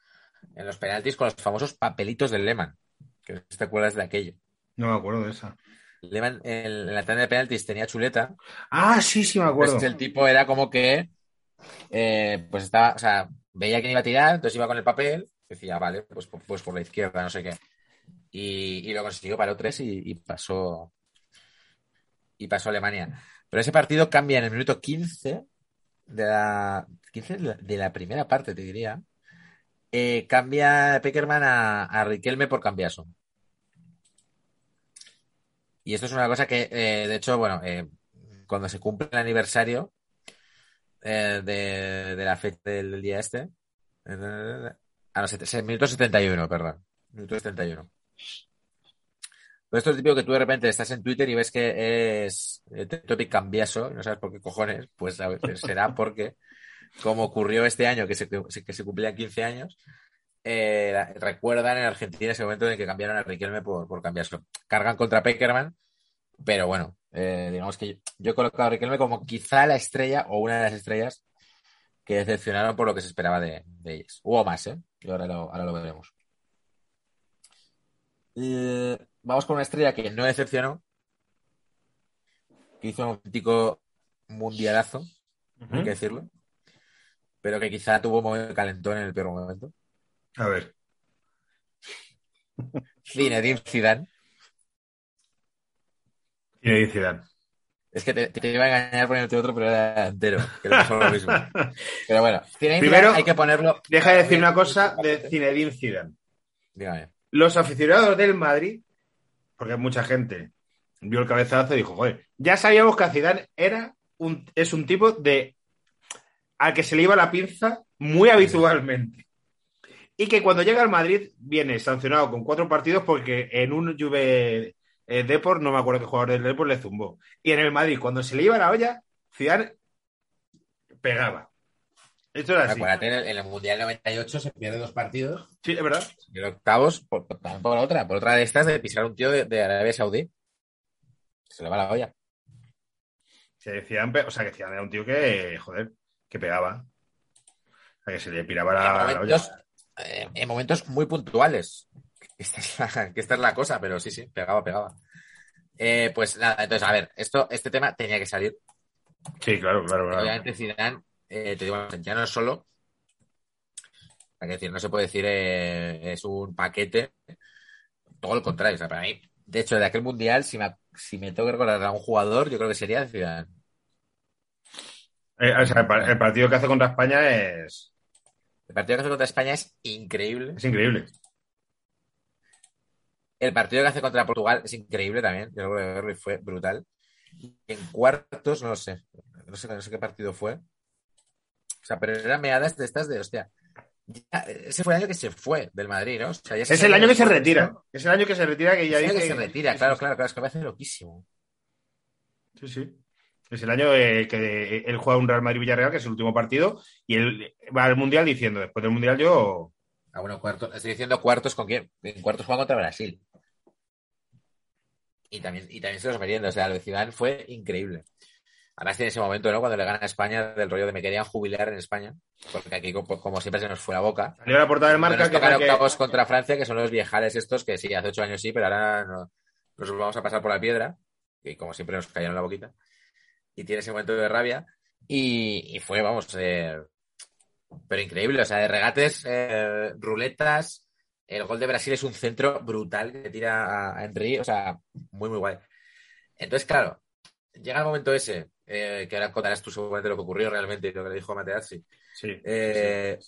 en los penaltis con los famosos papelitos del Lehmann, que no te acuerdas de aquello. No me acuerdo de esa. Lehmann en, la tanda de penaltis tenía chuleta, Ah, sí, sí, me acuerdo. entonces el tipo era como que, eh, pues estaba, o sea, veía quién iba a tirar, entonces iba con el papel decía, vale, pues, pues por la izquierda, no sé qué. Y, y lo consiguió, paró tres y, pasó. Y pasó a Alemania. Pero ese partido cambia en el minuto 15 de la, 15 de la, primera parte, te diría. Eh, cambia Peckerman a, a Riquelme por Cambiaso. Y esto es una cosa que, eh, de hecho, bueno, eh, cuando se cumple el aniversario de, de la fecha del, día este, eh, ah, no, set- minuto 71, perdón. Minuto 71. Pero esto es típico que tú de repente estás en Twitter y ves que es eh, Topic Cambiaso, y no sabes por qué cojones, pues a veces será porque, como ocurrió este año, que se, que se cumplían 15 años, eh, recuerdan en Argentina ese momento en el que cambiaron a Riquelme por, por Cambiaso. Cargan contra Peckerman, pero bueno, eh, digamos que yo, yo he colocado a Riquelme como quizá la estrella o una de las estrellas que decepcionaron por lo que se esperaba de, de ellas. Hubo más, ¿eh? Y ahora lo, ahora lo veremos. Eh, vamos con una estrella que no decepcionó, que hizo un auténtico mundialazo, hay que decirlo, pero que quizá tuvo un momento de calentón en el peor momento. A ver. Zinedine Zidane. Zinedine Zidane. Es que te, te iba a engañar poniéndote otro, pero era entero, que pasó lo mismo. Pero bueno, Zinedine Primero, Zidane hay que ponerlo... Deja de decir una cosa de Zinedine Zidane. Dígame. Los aficionados del Madrid, porque mucha gente vio el cabezazo y dijo, joder, ya sabíamos que Zidane era un, es un tipo de al que se le iba la pinza muy habitualmente. Y que cuando llega al Madrid viene sancionado con cuatro partidos porque en un Juve eh, Deport, no me acuerdo qué jugador del Deport le zumbó. Y en el Madrid, cuando se le iba la olla, Zidane pegaba. Esto era así. Acuérdate, en el, Mundial 98 se pierde dos partidos. Sí, es verdad. En octavos, por, por otra, por otra de estas de pisar a un tío de, de Arabia Saudí. Se le va la olla. Se decían, o sea, que Zidane era un tío que, joder, que pegaba. O sea, que se le piraba la, en, la olla. momentos, eh, en momentos muy puntuales. Esta es la, que esta es la cosa, pero sí, sí, pegaba, pegaba. Eh, pues nada, entonces, a ver, esto, este tema tenía que salir. Sí, claro, claro, claro. Obviamente Zidane, eh, te digo, ya no es solo. Hay que decir, no se puede decir eh, es un paquete. Todo lo contrario. O sea, para mí, de hecho, de aquel mundial, si me, si me tengo que recordar a un jugador, yo creo que sería Zidane. Eh, o sea, el, pa- el partido que hace contra España es, El partido que hace contra España es increíble. es increíble. El partido que hace contra Portugal es increíble también. Yo verlo y fue brutal. En cuartos, no lo sé. No sé, no sé qué partido fue. O sea, pero eran meadas de estas de, hostia. ya, ese fue el año que se fue del Madrid, ¿no? O sea, ya Es el año que se retira. Es el año que se retira que ya Es el año dice que se retira, claro, claro, claro. Es que me hace loquísimo. Sí, sí. Es el año eh, que él juega un Real Madrid-Villarreal, que es el último partido, y él va al Mundial diciendo, después del Mundial yo... Ah, bueno, cuartos. Estoy diciendo cuartos con quién. En cuartos juega contra Brasil. Y también, y también se los merienda. O sea, lo de Zidane fue increíble. Además tiene ese momento, ¿no? Cuando le gana a España del rollo de me querían jubilar en España. Porque aquí, como, como siempre, se nos fue la boca. Salió la portada del marca nos que, octavos contra Francia, que son los viejales estos, que sí, hace ocho años sí, pero ahora no- nos vamos a pasar por la piedra. Y como siempre nos cayeron la boquita. Y tiene ese momento de rabia. Y, y fue, vamos, eh, pero increíble. O sea, de regates, eh, ruletas. El gol de Brasil es un centro brutal que tira a, a Henry. O sea, muy, muy guay. Entonces, claro, llega el momento ese, eh, que ahora contarás tú seguramente lo que ocurrió realmente y lo que le dijo Materazzi. Sí. Eh,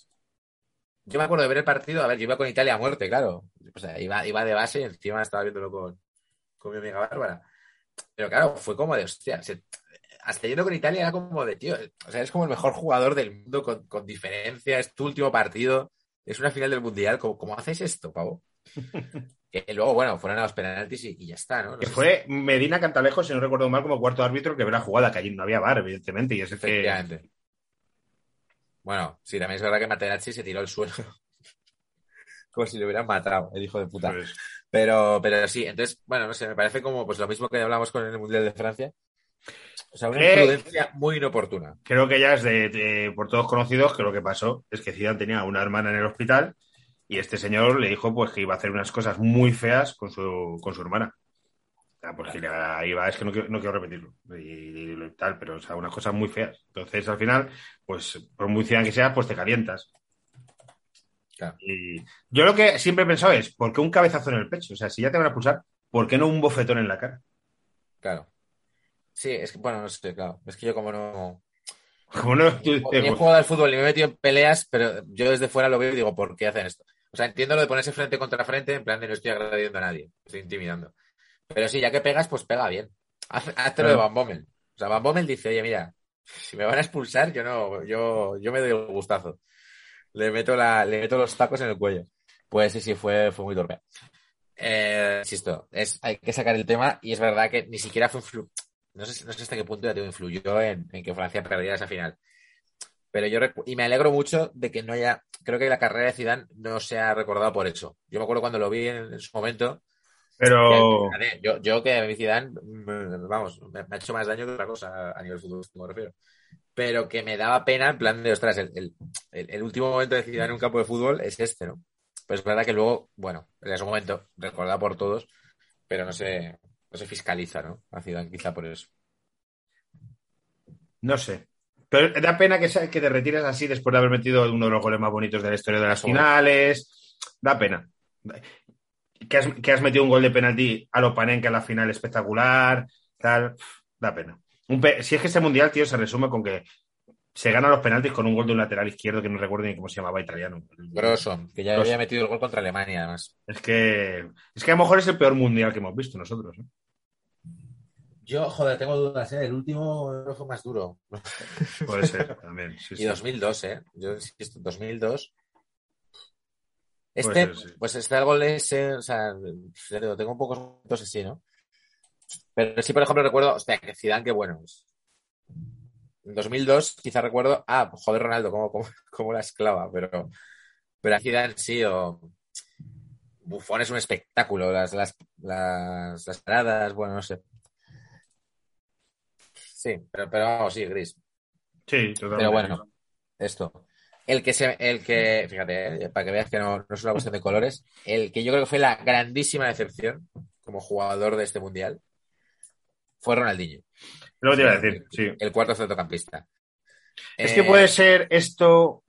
yo me acuerdo de ver el partido, a ver, yo iba con Italia a muerte, claro. O sea, iba, iba de base y encima estaba viéndolo con, con mi amiga Bárbara. Pero claro, fue como de, hostia, se- hasta yendo con Italia era como de, tío, o sea, eres como el mejor jugador del mundo con, con diferencia, es tu último partido, es una final del Mundial, ¿cómo, cómo haces esto, pavo? que luego, bueno, fueron a los penaltis y, y ya está, ¿no? No Que fue Medina Cantalejo, si no recuerdo mal, como cuarto árbitro que ve la jugada, que allí no había bar, evidentemente, y que... Efectivamente. Bueno, sí, también es verdad que Materazzi se tiró al suelo. como si le hubieran matado, el hijo de puta. pues, Pero, pero sí, entonces, bueno, no sé, me parece como pues lo mismo que hablamos con el Mundial de Francia. O sea, una Eh. imprudencia muy inoportuna. creo que ya es de, de- por todos conocidos que lo que pasó es que Zidane tenía una hermana en el hospital y este señor le dijo pues que iba a hacer unas cosas muy feas con su, con su hermana. O sea, pues le iba, es que no quiero, no quiero repetirlo y, y tal, pero o sea, unas cosas muy feas. Entonces, al final, pues por muy Zidane que seas, pues te calientas. Claro. Y yo lo que siempre he pensado es, ¿por qué un cabezazo en el pecho? O sea, si ya te van a pulsar, ¿por qué no un bofetón en la cara? Claro. Sí, es que, bueno, no sé, claro. Es que yo como no... Como no, Ni he jugado al fútbol ni me he metido en peleas, pero yo desde fuera lo veo y digo, ¿por qué hacen esto? O sea, entiendo lo de ponerse frente contra frente, en plan de no estoy agrediendo a nadie, estoy intimidando. Pero sí, ya que pegas, pues pega bien. Haz, hazte lo de. Van Bommel. O sea, Van Bommel dice, oye, mira, si me van a expulsar, yo no, yo, yo me doy el gustazo. Le meto la, le meto los tacos en el cuello. Pues sí, sí, fue, fue muy torpe. Eh, insisto, es, hay que sacar el tema y es verdad que ni siquiera fue influ- no sé, no sé hasta qué punto ya te influyó en, en que Francia perdiera esa final. Pero yo y me alegro mucho de que no haya, creo que la carrera de Zidane no se ha recordado por eso. Yo me acuerdo cuando lo vi en, en su momento, pero que- yo, yo que a mí Zidane, mm, vamos, me, me ha hecho más daño que otra cosa a nivel futbolístico, me refiero. Pero que me daba pena en plan de, ostras, el, el- el- el último momento de Zidane en un campo de fútbol es este, ¿no? Pues es verdad que luego, bueno, en ese momento, recordado por todos, pero no se, no se fiscaliza, ¿no? A Zidane quizá por eso. no sé. Pero da pena que, que te retires así después de haber metido uno de los goles más bonitos de la historia de las finales. Da pena. Que has, que has metido un gol de penalti a lo Panenka en la final espectacular, tal. Da pena. Un pe- si es que este mundial, tío, se resume con que se gana los penaltis con un gol de un lateral izquierdo que no recuerdo ni cómo se llamaba italiano. Grosso, que ya Grosso. había metido el gol contra Alemania, además. Es que, es que a lo mejor es el peor mundial que hemos visto nosotros. ¿eh? Yo, joder, tengo dudas, ¿eh? El último fue más duro. Puede ser también. sí, Y sí. 2002, ¿eh? Yo insisto, 2002. Puede Este, ser, sí. pues está el gol ese, o sea, tengo pocos momentos así, ¿no? Pero sí, por ejemplo, recuerdo, hostia, que Zidane, qué bueno. es. En 2002 quizá recuerdo, ah, pues, joder, Ronaldo, como, como, como la esclava, pero, pero a Zidane sí, o Buffon es un espectáculo, las, las, las, las paradas, bueno, no sé. Sí, pero, pero vamos, sí, gris. Sí, totalmente. Pero bueno, esto. El que se, el que, fíjate, eh, para que veas que no, no es una cuestión de colores, el que yo creo que fue la grandísima decepción como jugador de este mundial fue Ronaldinho, te iba a decir, sí. el cuarto centrocampista. Es Eh, que puede ser esto,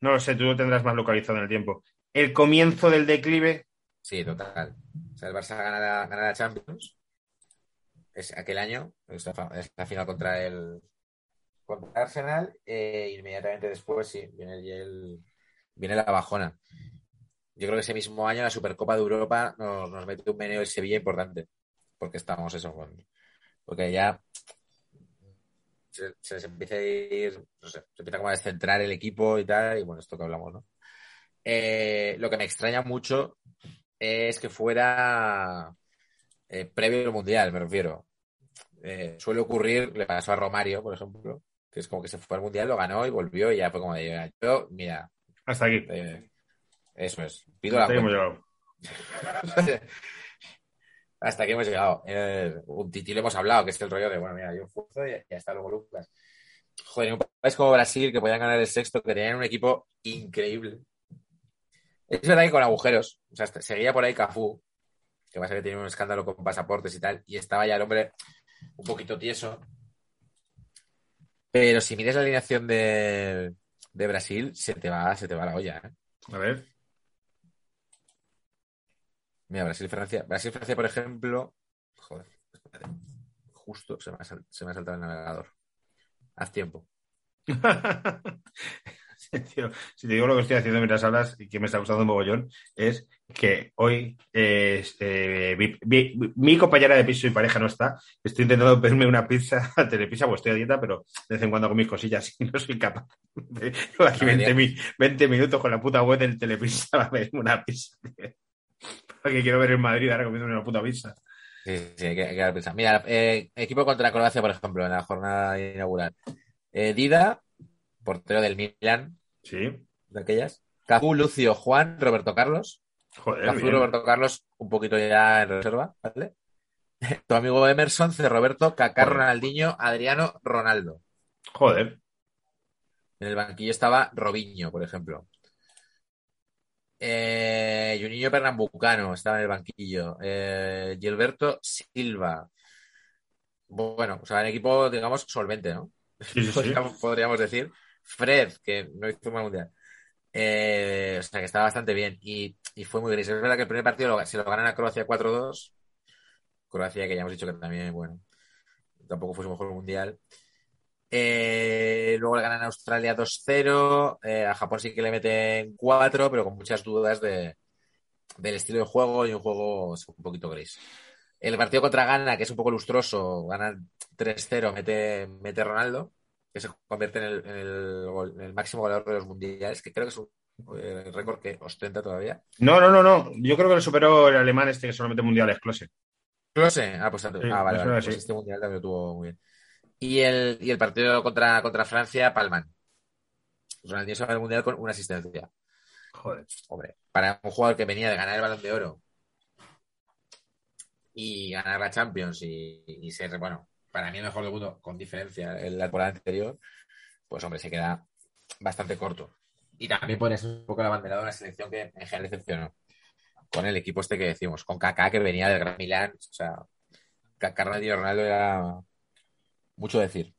no lo sé, tú lo tendrás más localizado en el tiempo. El comienzo del declive, Sí, total. O sea, el Barça gana la, gana la Champions. Aquel año, es la, fa- es la final contra el contra Arsenal, e inmediatamente después sí, viene el, viene la bajona. Yo creo que ese mismo año la Supercopa de Europa nos, nos mete un meneo el Sevilla importante. Porque estamos eso con. Porque ya se, les empieza a ir. No sé, se empieza a descentrar el equipo y tal. Y bueno, esto que hablamos, ¿no? Eh, lo que me extraña mucho es que fuera eh, previo al mundial, me refiero. Eh, suele ocurrir, le pasó a Romario, por ejemplo, que es como que se fue al mundial, lo ganó y volvió y ya fue como de, yo, mira, hasta aquí. eh, eso es, pido la Hasta aquí hemos llegado. Hasta aquí hemos llegado. Eh, un tití lo hemos hablado, que es el rollo de, bueno, mira, yo esfuerzo y ya está luego Lucas. Joder, en un país como Brasil, que podían ganar el sexto, que tenían un equipo increíble. Es verdad que con agujeros, o sea, hasta- seguía por ahí Cafú, que pasa que tenía un escándalo con pasaportes y tal, y estaba ya el hombre un poquito tieso. Pero si miras la alineación de, de Brasil, se te va, se te va la olla, ¿eh? A ver. Mira, Brasil-Francia. Brasil-Francia, por ejemplo. Joder, espérate. Justo se me, ha se me ha saltado el navegador. Haz tiempo. Tío, si te digo lo que estoy haciendo mientras hablas y que me está gustando un mogollón, es que hoy eh, este, mi, mi- mi compañera de piso y pareja no está. Estoy intentando pedirme una pizza a Telepizza, pues estoy a dieta, pero de vez en cuando hago mis cosillas y no soy capaz. Aquí No me 20, mi- 20 minutos con la puta web del Telepizza para pedirme una pizza. tío. Porque quiero ver el Madrid ahora comiéndome una puta pizza. Sí, sí, hay que, hay que dar prisa. Mira, eh, equipo contra Croacia, por ejemplo, en la jornada inaugural. Eh, Dida, portero del Milan, Sí. de aquellas. Cafú, Lucio, Juan, Roberto Carlos. Joder, Cafú bien. Roberto Carlos, un poquito ya en reserva, ¿vale? Tu amigo Emerson, C. Roberto, Kaká, Joder. Ronaldinho, Adriano, Ronaldo. Joder. En el banquillo estaba Robinho, por ejemplo. Eh, Juninho Pernambucano estaba en el banquillo. Eh, Gilberto Silva. Bueno, o sea, un equipo, digamos, solvente, ¿no? Sí, sí, sí. Podríamos, podríamos decir. Fred, que no hizo mal mundial. Eh, o sea que estaba bastante bien y, y fue muy gris. Es verdad que el primer partido lo- se lo ganan a Croacia 4-2. Croacia, que ya hemos dicho que también, bueno, tampoco fue su mejor mundial. Eh, luego le ganan a Australia 2-0. eh, a Japón sí que le meten 4, pero con muchas dudas de, del estilo de juego y un juego un poquito gris. El partido contra Ghana, que es un poco lustroso, gana 3-0, mete, mete Ronaldo, que se convierte en el, en el gol- en el máximo goleador de los mundiales, que creo que es un eh, récord que ostenta todavía. No, no, no, no. Yo creo que lo superó el alemán este que solamente mundiales, Klose. Close. Ah, pues, ah, vale, vale. Pues este mundial también lo tuvo muy bien. Y el, y el partido contra, contra Francia, Palman. Ronaldinho se va al mundial con una asistencia. Joder. Hombre, para un jugador que venía de ganar el balón de oro y ganar la Champions y, y ser, bueno, para mí mejor del mundo, con diferencia, el la temporada anterior, pues hombre, se queda bastante corto. Y también pone un poco la bandera de una selección que en general decepcionó. Con el equipo este que decimos, con Kaká que venía del Gran Milán, o sea, Kaká y Ronaldo era mucho decir.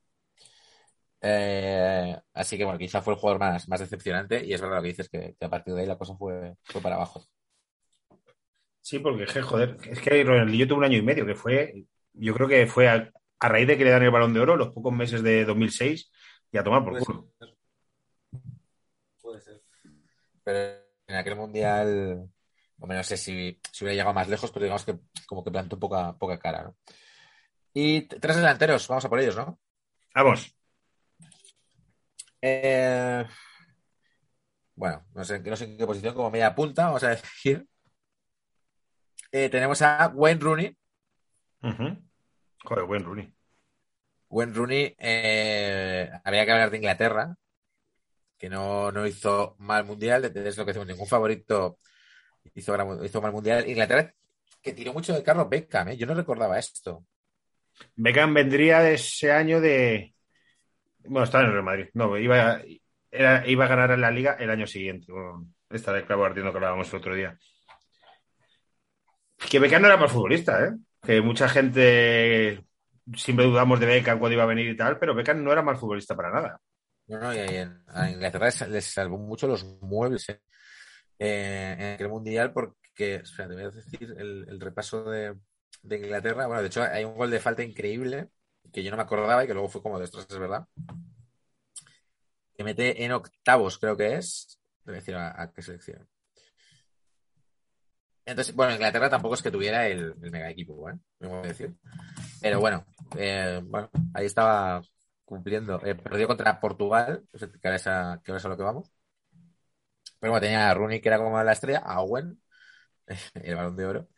Eh, así que bueno, quizá fue el jugador más, más decepcionante y es verdad lo que dices, que, a partir de ahí la cosa fue, fue para abajo. Sí, porque, joder, es que Ronaldinho tuvo un año y medio, que fue, yo creo que fue a, raíz de que le dan el balón de oro, los pocos meses de 2006, y a tomar por Puede culo. ser. Puede ser. Pero en aquel mundial, hombre, no sé si, si hubiera llegado más lejos, pero digamos que como que plantó poca, poca cara, ¿no? Y tres delanteros, vamos a por ellos, ¿no? Vamos. Eh, bueno, no sé, no sé en qué posición, como media punta, vamos a decir. Eh, tenemos a Wayne Rooney. Ujú. Joder, buen Rooney. Wayne Rooney, eh, había que hablar de Inglaterra, que no, no hizo mal mundial, es lo que decimos, ningún favorito hizo, hizo mal mundial. Inglaterra, que tiró mucho de Carlos Beckham, ¿eh? yo no recordaba esto. Beckham vendría de ese año de. Bueno, estaba en el Real Madrid. No, iba a, era- iba a ganar en la liga el año siguiente. Bueno, esta de clavo ardiendo que hablábamos el otro día. Que Beckham no era mal futbolista, ¿eh? Que mucha gente siempre dudamos de Beckham cuando iba a venir y tal, pero Beckham no era mal futbolista para nada. No, y en, Inglaterra les, les salvó mucho los muebles eh, eh, en aquel mundial porque, espera, te voy a decir el, repaso de, de Inglaterra. Bueno, de hecho, hay un gol de falta increíble que yo no me acordaba y que luego fue como de es verdad. Que mete en octavos, creo que es. Te decir a qué selección. Entonces, bueno, Inglaterra tampoco es que tuviera el, mega equipo, ¿eh? Me decir. Pero bueno, eh, bueno, ahí estaba cumpliendo. Eh, perdió contra Portugal, que ahora es a, que es a lo que vamos. Pero bueno, tenía a Rooney, que era como la estrella, a Owen, el balón de oro.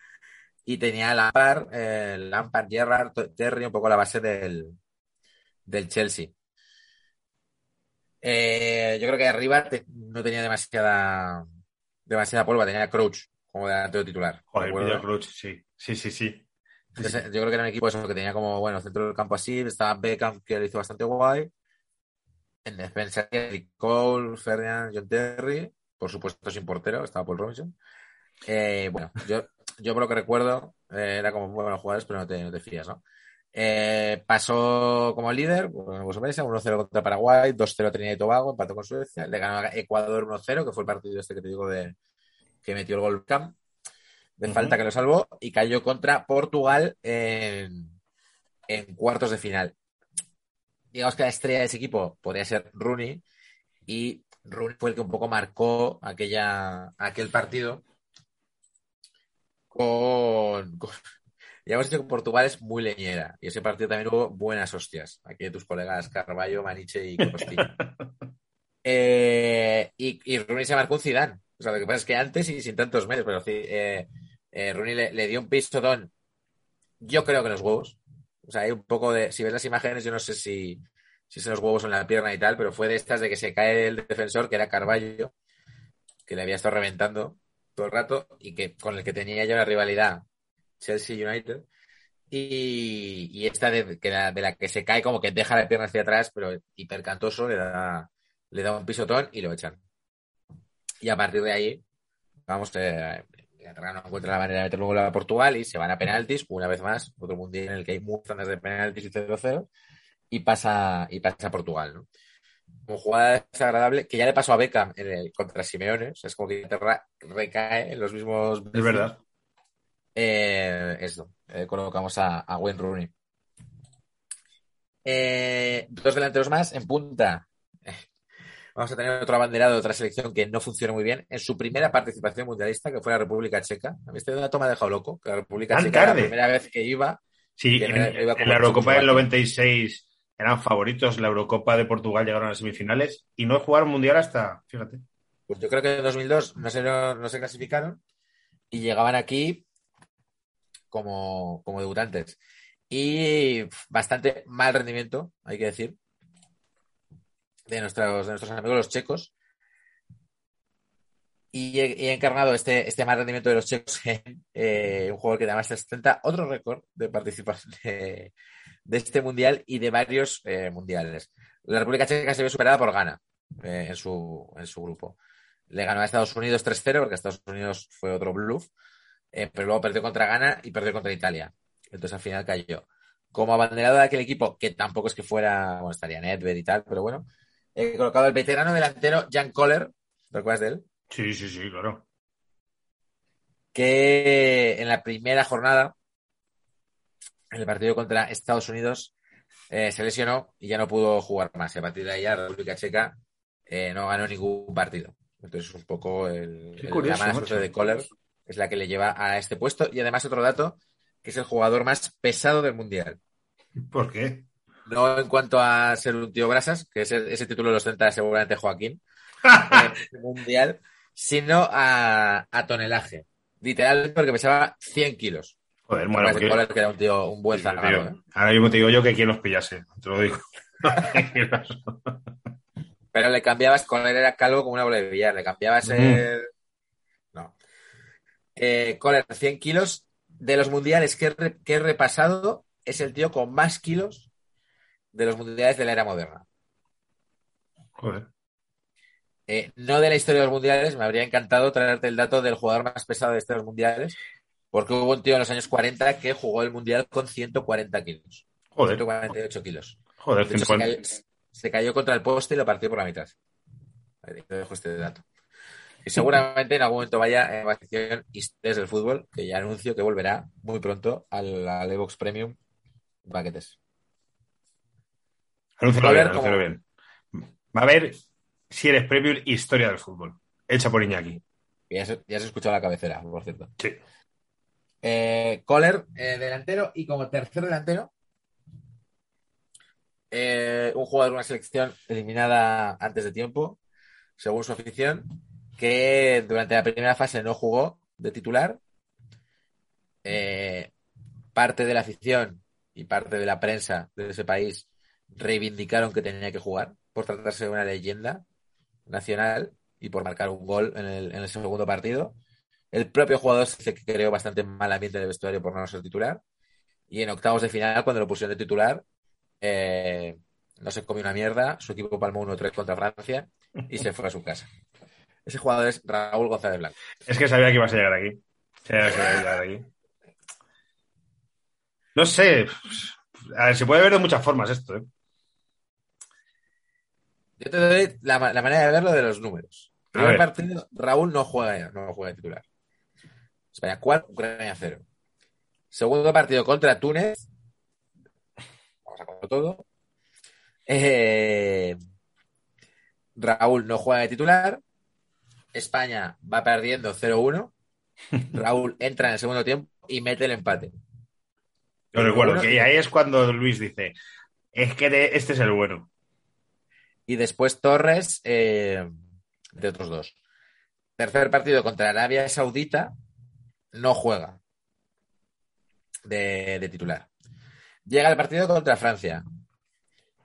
Y tenía a Lampard, eh, Lampard, Gerrard, Terry, un poco la base del, del Chelsea. Eh, yo creo que arriba no tenía demasiada demasiada polva, tenía a Crouch como delantero titular. Joder. Peter Crouch, sí. Sí, sí, sí. Entonces, yo creo que era un equipo eso, que tenía como, bueno, centro del campo así, estaba Beckham, que lo hizo bastante guay. En defensa, Eric Cole, Ferdinand, John Terry, por supuesto sin portero, estaba Paul Robinson. Eh, bueno, yo, yo por lo que recuerdo, eh, era como muy buenos jugadores, pero no te, no te fías, ¿no? Eh, pasó como líder, bueno, pues veis, 1-0 contra Paraguay, 2-0 Trinidad y Tobago, empató con Suecia, le ganó a Ecuador 1-0, que fue el partido este que te digo de que metió el gol de Ujú. falta que lo salvó, y cayó contra Portugal en, en cuartos de final. Digamos que la estrella de ese equipo podría ser Rooney, y Rooney fue el que un poco marcó aquella, aquel partido con, con- Ya hemos dicho que Portugal es muy leñera y ese partido también hubo buenas hostias. Aquí de tus colegas Carballo, Maniche y Costilla. Eh, y, y Rooney se marcó un Zidane. O sea, lo que pasa es que antes y sin tantos medios, pero eh, eh, Rooney le, le dio un pisotón, yo creo que los huevos. O sea, hay un poco de. Si ves las imágenes, yo no sé si, si son los huevos en la pierna y tal, pero fue de estas de que se cae el defensor, que era Carballo, que le había estado reventando todo el rato y que con el que tenía ya una rivalidad Chelsea United. Y, y esta de, que la, de la que se cae como que deja la pierna hacia atrás, pero hipercantoso, le da, le da un pisotón y lo echan. Y a partir de ahí, vamos, eh, no encuentra la manera de meter luego a Portugal y se van a penaltis, una vez más, otro mundial en el que hay muchas de penaltis y 0-0, y pasa, y pasa a Portugal, ¿no? como jugada desagradable, que ya le pasó a Beckham en el, contra Simeone. O sea, es como que Inglaterra recae en los mismos. Es verdad. Eh, esto, eh, colocamos a, a Wayne Rooney. Eh, dos delanteros más en punta. Vamos a tener otro abanderado de otra selección que no funcionó muy bien en su primera participación mundialista, que fue la República Checa. A mí este dato me ha dejado loco, que la República Tan Checa era la tarde. primera vez que iba. Sí, Que en, iba la Eurocopa del Checoslovaquia. 96 eran favoritos. La Eurocopa de Portugal llegaron a las semifinales y no jugaron mundial hasta, fíjate. Pues yo creo que en 2002 no se, no se clasificaron y llegaban aquí como, como debutantes. Y bastante mal rendimiento, hay que decir, de nuestros, de nuestros amigos los checos. Y he, encarnado este, este mal rendimiento de los checos en eh, un jugador que además ostenta otro récord de participación de, este mundial y de varios eh, mundiales. La República Checa se vio superada por Ghana eh, en, su, en su grupo. Le ganó a Estados Unidos 3-0, porque Estados Unidos fue otro bluff, pero luego perdió contra Ghana y perdió contra Italia. Entonces al final cayó. Como abanderado de aquel equipo, que tampoco es que fuera, bueno, estaría Nedved y tal, pero bueno, he colocado el veterano delantero Jan Koller, ¿te acuerdas de él? Sí, sí, sí, claro. que en la primera jornada, en el partido contra Estados Unidos, eh, se lesionó y ya no pudo jugar más. A partir de ahí, la República Checa eh, no ganó ningún partido. Entonces, un poco el, Qué el- curioso, la mala suerte de Kohler es la que le lleva a este puesto. Y además, otro dato, que es el jugador más pesado del Mundial. ¿Por qué? No en cuanto a ser un tío brasas, que ese, ese título lo ostenta seguramente Joaquín, mundial, sino a, a tonelaje. Literal, porque pesaba 100 kilos. Joder, Bueno, bueno, de porque- Kohler, que era un tío, un buen Sí, zagrado, tío. ¿eh? Ahora mismo te digo yo que quien los pillase, te lo digo. Pero le cambiabas, Kohler era calvo como una bola de billar, le cambiabas el... No. Eh, Kohler, 100 kilos. De los mundiales que he, que he repasado, es el tío con más kilos de los mundiales de la era moderna. Joder. Eh, no de la historia de los mundiales, me habría encantado traerte el dato del jugador más pesado de estos mundiales, porque hubo un tío en los años 40 que jugó el mundial con 140 kilos, Joder. 148 kilos. Joder, De hecho, se 50. cayó, se cayó contra el poste y lo partió por la mitad. Te dejo este dato. Y seguramente en algún momento vaya en la sección Historias del Fútbol, que ya anuncio que volverá muy pronto al, al Evox Premium Paquetes. Bien. Va a ver si eres premium historia del fútbol. Hecha por Iñaki. Ya se, ya se la cabecera, por cierto. Sí. Eh, Kohler, eh, delantero, y como tercer delantero, eh, un jugador de una selección eliminada antes de tiempo, según su afición, que durante la primera fase no jugó de titular. Eh, parte de la afición y parte de la prensa de ese país reivindicaron que tenía que jugar por tratarse de una leyenda nacional y por marcar un gol en el, segundo partido. El propio jugador se creó bastante mal ambiente en el vestuario por no ser titular. Y en octavos de final, cuando lo pusieron de titular, eh, no se comió una mierda. Su equipo palmó 1-3 contra Francia y se fue a su casa. Ese jugador es Raúl González Blanco. Es que sabía que ibas a llegar aquí. Sabía que ibas a llegar aquí. No sé. A ver, se puede ver de muchas formas esto, ¿eh? Yo te doy la, la manera de verlo de los números. Primer partido, Raúl no juega, no juega de titular. España 4, Ucrania 0. Segundo partido contra Túnez. Vamos a contar todo. Eh, Raúl no juega de titular. España va perdiendo 0-1. Raúl entra en el segundo tiempo y mete el empate. Yo recuerdo que ahí es cuando Luis dice, es que este es el bueno. Y después Torres eh, de otros dos. Tercer partido contra Arabia Saudita, no juega de, titular. Llega el partido contra Francia.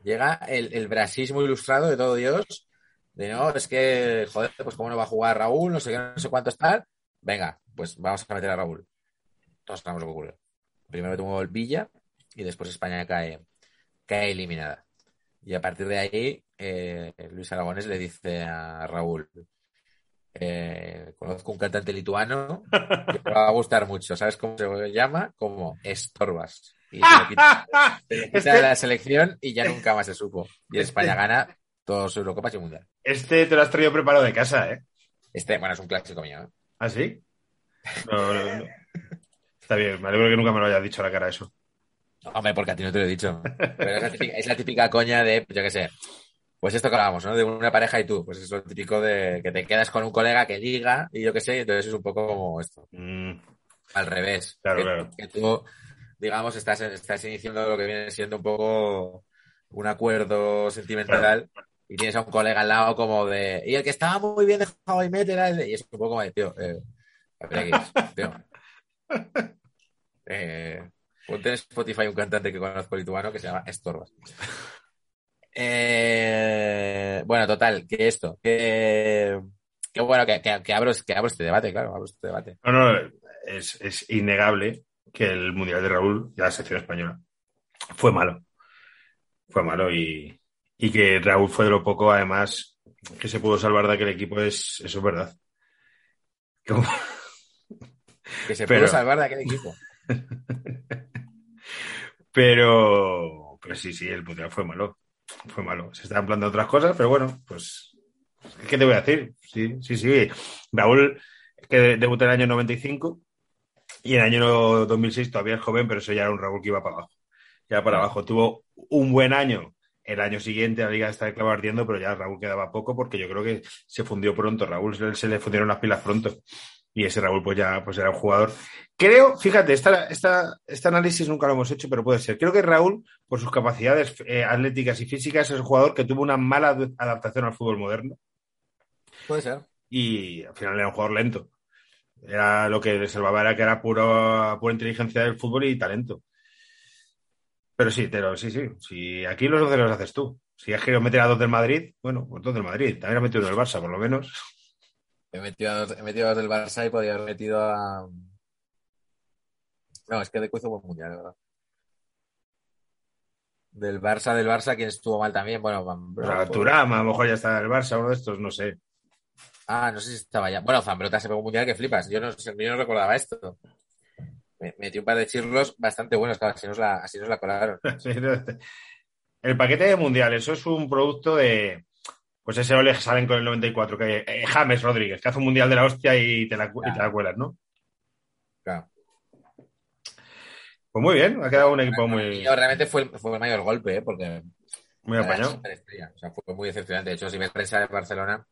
Llega el, el brasismo ilustrado de todo Dios. De no, es que, joder, pues cómo no va a jugar Raúl, no sé qué, no sé cuánto está. Venga, pues vamos a meter a Raúl. Todos sabemos lo que ocurre. Primero tuvo el Villa y después España cae, cae eliminada. Y a partir de ahí, eh, Luis Aragones le dice a Raúl, eh, conozco un cantante lituano que te va a gustar mucho. ¿Sabes cómo se llama? Como Estorbas. Y se lo quita, se quita Este- la selección y ya nunca más se supo. Y España gana dos Eurocopas y un Mundial. Este te lo has traído preparado de casa, ¿eh? Este, bueno, es un clásico mío. ¿eh? ¿Ah, sí? No, no, no. Está bien, me alegro que nunca me lo hayas dicho a la cara eso. Hombre, porque a ti no te lo he dicho. Pero es la típica, es la típica coña de, yo qué sé, pues esto que hablábamos, ¿no? De una pareja y tú. Pues es lo típico de que te quedas con un colega que liga y yo qué sé, entonces es un poco como esto. Mm, Al revés. Claro, que, claro. que tú, digamos, estás, estás iniciando lo que viene siendo un poco un acuerdo sentimental y tienes a un colega al lado como de. Y el que estaba muy bien de How I Met era el de-". Y es un poco como de, tío, eh, aquí, tío. Eh, ponte en Spotify un cantante que conozco lituano que se llama Estorbas. Eh, bueno, total, que esto, que, que bueno, que, que, que abro, que abro este debate, claro, abro este debate. No, no, es, es innegable que el Mundial de Raúl y la sección española fue malo. Fue malo y, y que Raúl fue de lo poco, además, que se pudo salvar de aquel equipo, es, eso es verdad. Como- Que se Pero- pudo salvar de aquel equipo. Pero, pero sí, sí, el Mundial fue malo. Fue malo. Se estaban planteando otras cosas, pero bueno, pues, ¿qué te voy a decir? Sí, sí, sí. Raúl, que debutó en el año 95 y en el año 2006 todavía es joven, pero eso ya era un Raúl que iba para abajo. Ya para abajo. Tuvo un buen año. El año siguiente la liga está ardiendo, pero ya Raúl quedaba poco porque yo creo que se fundió pronto. Raúl se le fundieron las pilas pronto. Y ese Raúl, pues ya pues era un jugador. Creo, fíjate, esta, esta, este análisis nunca lo hemos hecho, pero puede ser. Creo que Raúl, por sus capacidades eh, atléticas y físicas, es un jugador que tuvo una mala ad- adaptación al fútbol moderno Puede ser. y al final era un jugador lento. Era lo que le salvaba era que era puro, pura inteligencia del fútbol y talento. Pero sí, pero sí, sí. Si aquí los 12 los haces tú. Si has querido meter a dos del Madrid, bueno, pues dos del Madrid. También has metido uno del Barça, por lo menos. He metido, a dos- he metido a dos del Barça y podría haber metido a. No, es que de hizo buen mundial, ¿verdad? Del Barça, del Barça, quien estuvo mal también. Bueno, Van O sea, a lo mejor ya está en el Barça, uno de estos, no sé. Ah, no sé si estaba ya. Bueno, Zambrota se pegó un mundial que flipas. Yo no, yo no recordaba esto. Me, metí un par de chirlos bastante buenos, claro, así nos la, así nos la colaron. Sí, El paquete de mundial, eso es un producto de. Pues ese ole salen con el 94, que eh, James Rodríguez, que hace un mundial de la hostia y te la, cu- y te la cuelas, ¿no? Claro. Pues muy bien, ha quedado un equipo muy, yo, realmente fue, el- fue el mayor golpe, ¿eh? porque muy apañado. superestrella. O sea, fue muy decepcionante. De hecho, si ves prensa de Barcelona,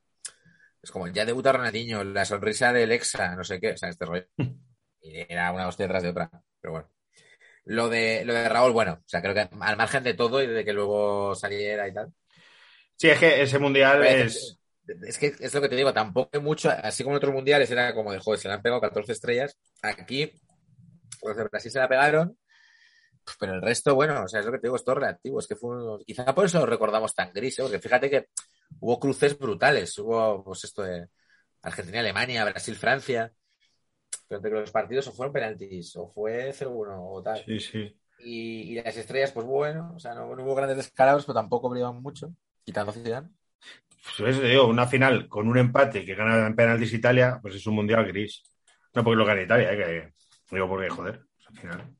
es como, ya debuta Ronaldinho, la sonrisa del Exa, no sé qué, o sea, este rollo. Y era una hostia tras de otra. Pero bueno. Lo de, lo de Raúl, bueno, o sea, creo que al margen de todo y de que luego saliera y tal. Sí, es que ese mundial es. Es que es lo que te digo, tampoco hay mucho, así como en otros mundiales era como de joder, se le han pegado 14 estrellas. Aquí, los de Brasil se la pegaron, pero el resto, bueno, o sea, es lo que te digo, es todo relativo. Es que fue, un- quizá por eso lo recordamos tan gris, ¿eh? porque fíjate que hubo cruces brutales, hubo, pues esto de Argentina, Alemania, Brasil, Francia. Pero entre que los partidos o fueron penaltis, o fue 0-1, o tal. Sí, sí. Y, y las estrellas, pues bueno, o sea, no, no hubo grandes descalabros, pero tampoco brillaban mucho, quitando Zidane. Pues digo, una final con un empate que gana en penaltis Italia, pues es un mundial gris. No porque lo gane Italia, ¿eh? que digo porque, joder, al final.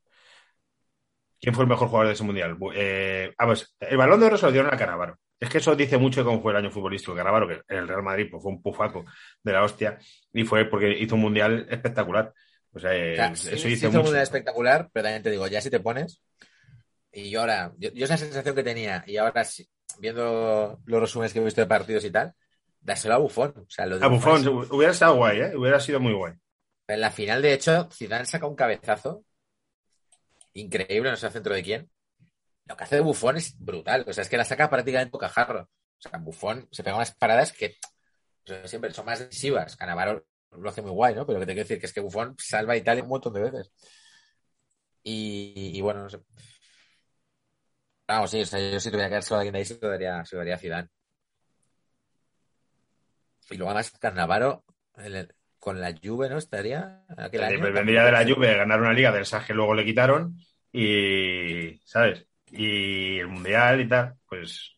¿Quién fue el mejor jugador de ese mundial? Eh, ah, pues, el balón de oro se lo dieron a Canavaro. Es que eso dice mucho de cómo fue el año futbolístico. Canavaro, que en el Real Madrid pues, fue un pufaco de la hostia, y fue porque hizo un mundial espectacular. O sea, eh, O sea, eso sí, dice hizo mucho. una espectacular, pero también te digo, ya si te pones, y yo ahora, yo, yo esa sensación que tenía, y ahora sí, viendo los resúmenes que he visto de partidos y tal, dáselo a Bufón. O sea, lo de A Buffon, es- hubiera estado guay, ¿eh? Hubiera sido muy guay. En la final, de hecho, Zidane saca un cabezazo increíble, no sé al centro de quién. Lo que hace de Bufón es brutal. O sea, es que la saca prácticamente bocajarro. O sea, Bufón se pega unas paradas que o sea, siempre son más decisivas. Canavaro lo hace muy guay, ¿no? Pero lo que te quiero decir que es que Bufón salva a Italia un montón de veces. Y, y bueno, no sé. Vamos, sí, o sea, yo si tuviera que a alguien ahí, se lo daría, se lo daría a Zidane. Y luego además, Cannavaro, el- con la Juve, ¿no? Estaría aquel año. Eh, Vendría de la Juve ganar una liga del Sage, luego le quitaron y, ¿sabes? Y el Mundial y tal, pues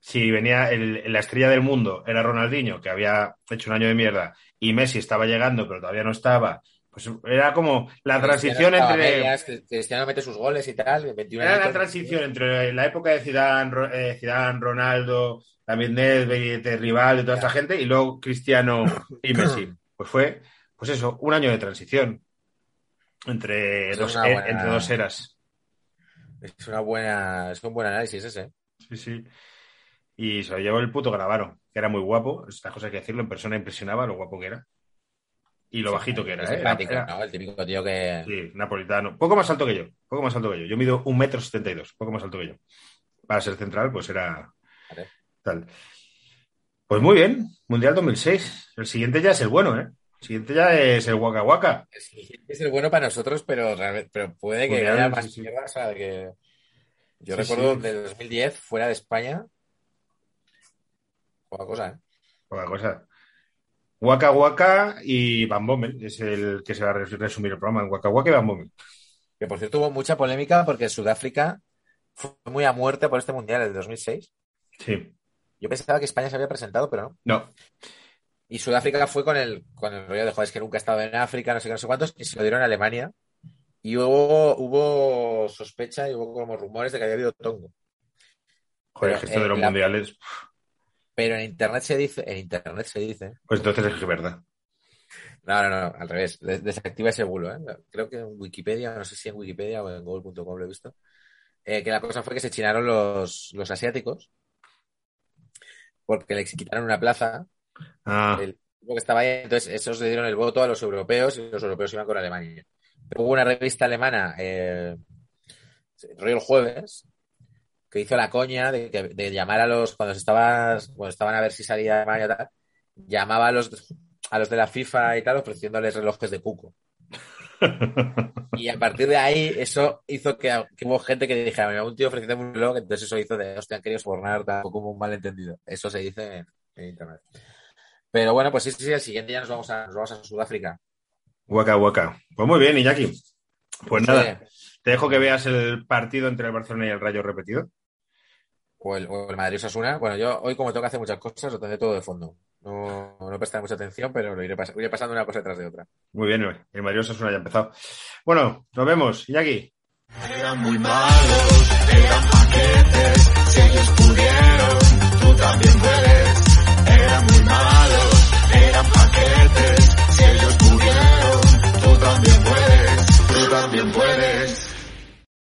si venía el- la estrella del mundo era Ronaldinho, que había hecho un año de mierda, y Messi estaba llegando, pero todavía no estaba, Pues era como la transición entre. medias, Cristiano mete sus goles y tal. 21 Era la transición entre la época de Zidane, eh, Zidane, Ronaldo, también Nedved, Rival y toda esta gente, y luego Cristiano y Messi. Pues fue, pues eso, un año de transición entre, dos, eh, buena- entre dos eras. Es una buena, es un buen análisis ese. Sí, sí. Y se lo llevó el puto Gravaro, que era muy guapo. Estas cosas hay que decirlo, en persona impresionaba lo guapo que era. Y lo bajito que era, ¿eh? simpático, Era- ¿no? El típico tío que. Sí, napolitano. Poco más alto que yo. Poco más alto que yo. Yo mido un metro setenta y dos. Poco más alto que yo. Para ser central, pues era Vale. tal. Pues muy bien. Mundial 2006. El siguiente ya es el bueno, ¿eh? El siguiente ya es el Waka Waka. El siguiente es el bueno para nosotros, pero, pero puede que Mundial, haya más sí. mierda. O sea, que. Yo Sí, recuerdo sí. del 2010, fuera de España. Poca cosa, ¿eh? Poca cosa. Waka Waka y Van Bommel. Es el que se va a res- resumir el programa. Waka Waka y Van Bommel. Que por cierto hubo mucha polémica porque Sudáfrica fue muy a muerte por este mundial, el 2006. Sí. Yo pensaba que España se había presentado, pero no. No. Y Sudáfrica fue con el, con el rollo de, joder, es que nunca he estado en África, no sé qué, no sé cuántos, y se lo dieron a Alemania. Y hubo, hubo sospecha y hubo como rumores de que había habido tongo. Joder, Pero, es que esto de los la- mundiales. Pero en internet se dice, en internet se dice, Pues entonces es verdad. no, no, no, al revés, des- desactiva ese bulo, ¿eh? Creo que en Wikipedia, no sé si en Wikipedia o en google.com lo he visto, eh, que la cosa fue que se chinaron los, los asiáticos porque les quitaron una plaza Ah, el que estaba ahí, entonces esos le dieron el voto a los europeos y los europeos iban con Alemania. Hubo una revista alemana, eh, el jueves, que hizo la coña de, que- de llamar a los, cuando estabas, cuando estaban a ver si salía Alemania tal, llamaba a los, a los de la FIFA y tal, ofreciéndoles relojes de cuco. Y a partir de ahí, eso hizo que, que hubo gente que dijera, mira, un tío ofreciéndome un reloj, entonces eso hizo de, hostia, han querido sobornar, tal, como un malentendido. Eso se dice en, en internet. Pero bueno, pues sí, sí, el siguiente ya nos vamos a, nos vamos a Sudáfrica. Waka Waka. Pues muy bien, Iñaki. Pues Sí. nada, te dejo que veas el partido entre el Barcelona y el Rayo repetido o el, o el Madrid Osasuna. Bueno, yo hoy como tengo que hacer muchas cosas, lo tendré todo de fondo. No, no prestaré mucha atención, pero lo iré, pas iré pasando una cosa detrás de otra. Muy bien, el Madrid Osasuna ya ha empezado. Bueno, nos vemos. Iñaki. Eran muy malos, eran paquetes, si ellos pudieron, tú también puedes. Eran muy malos, eran paquetes, si ellos pudieron, tú también puedes, tú también puedes.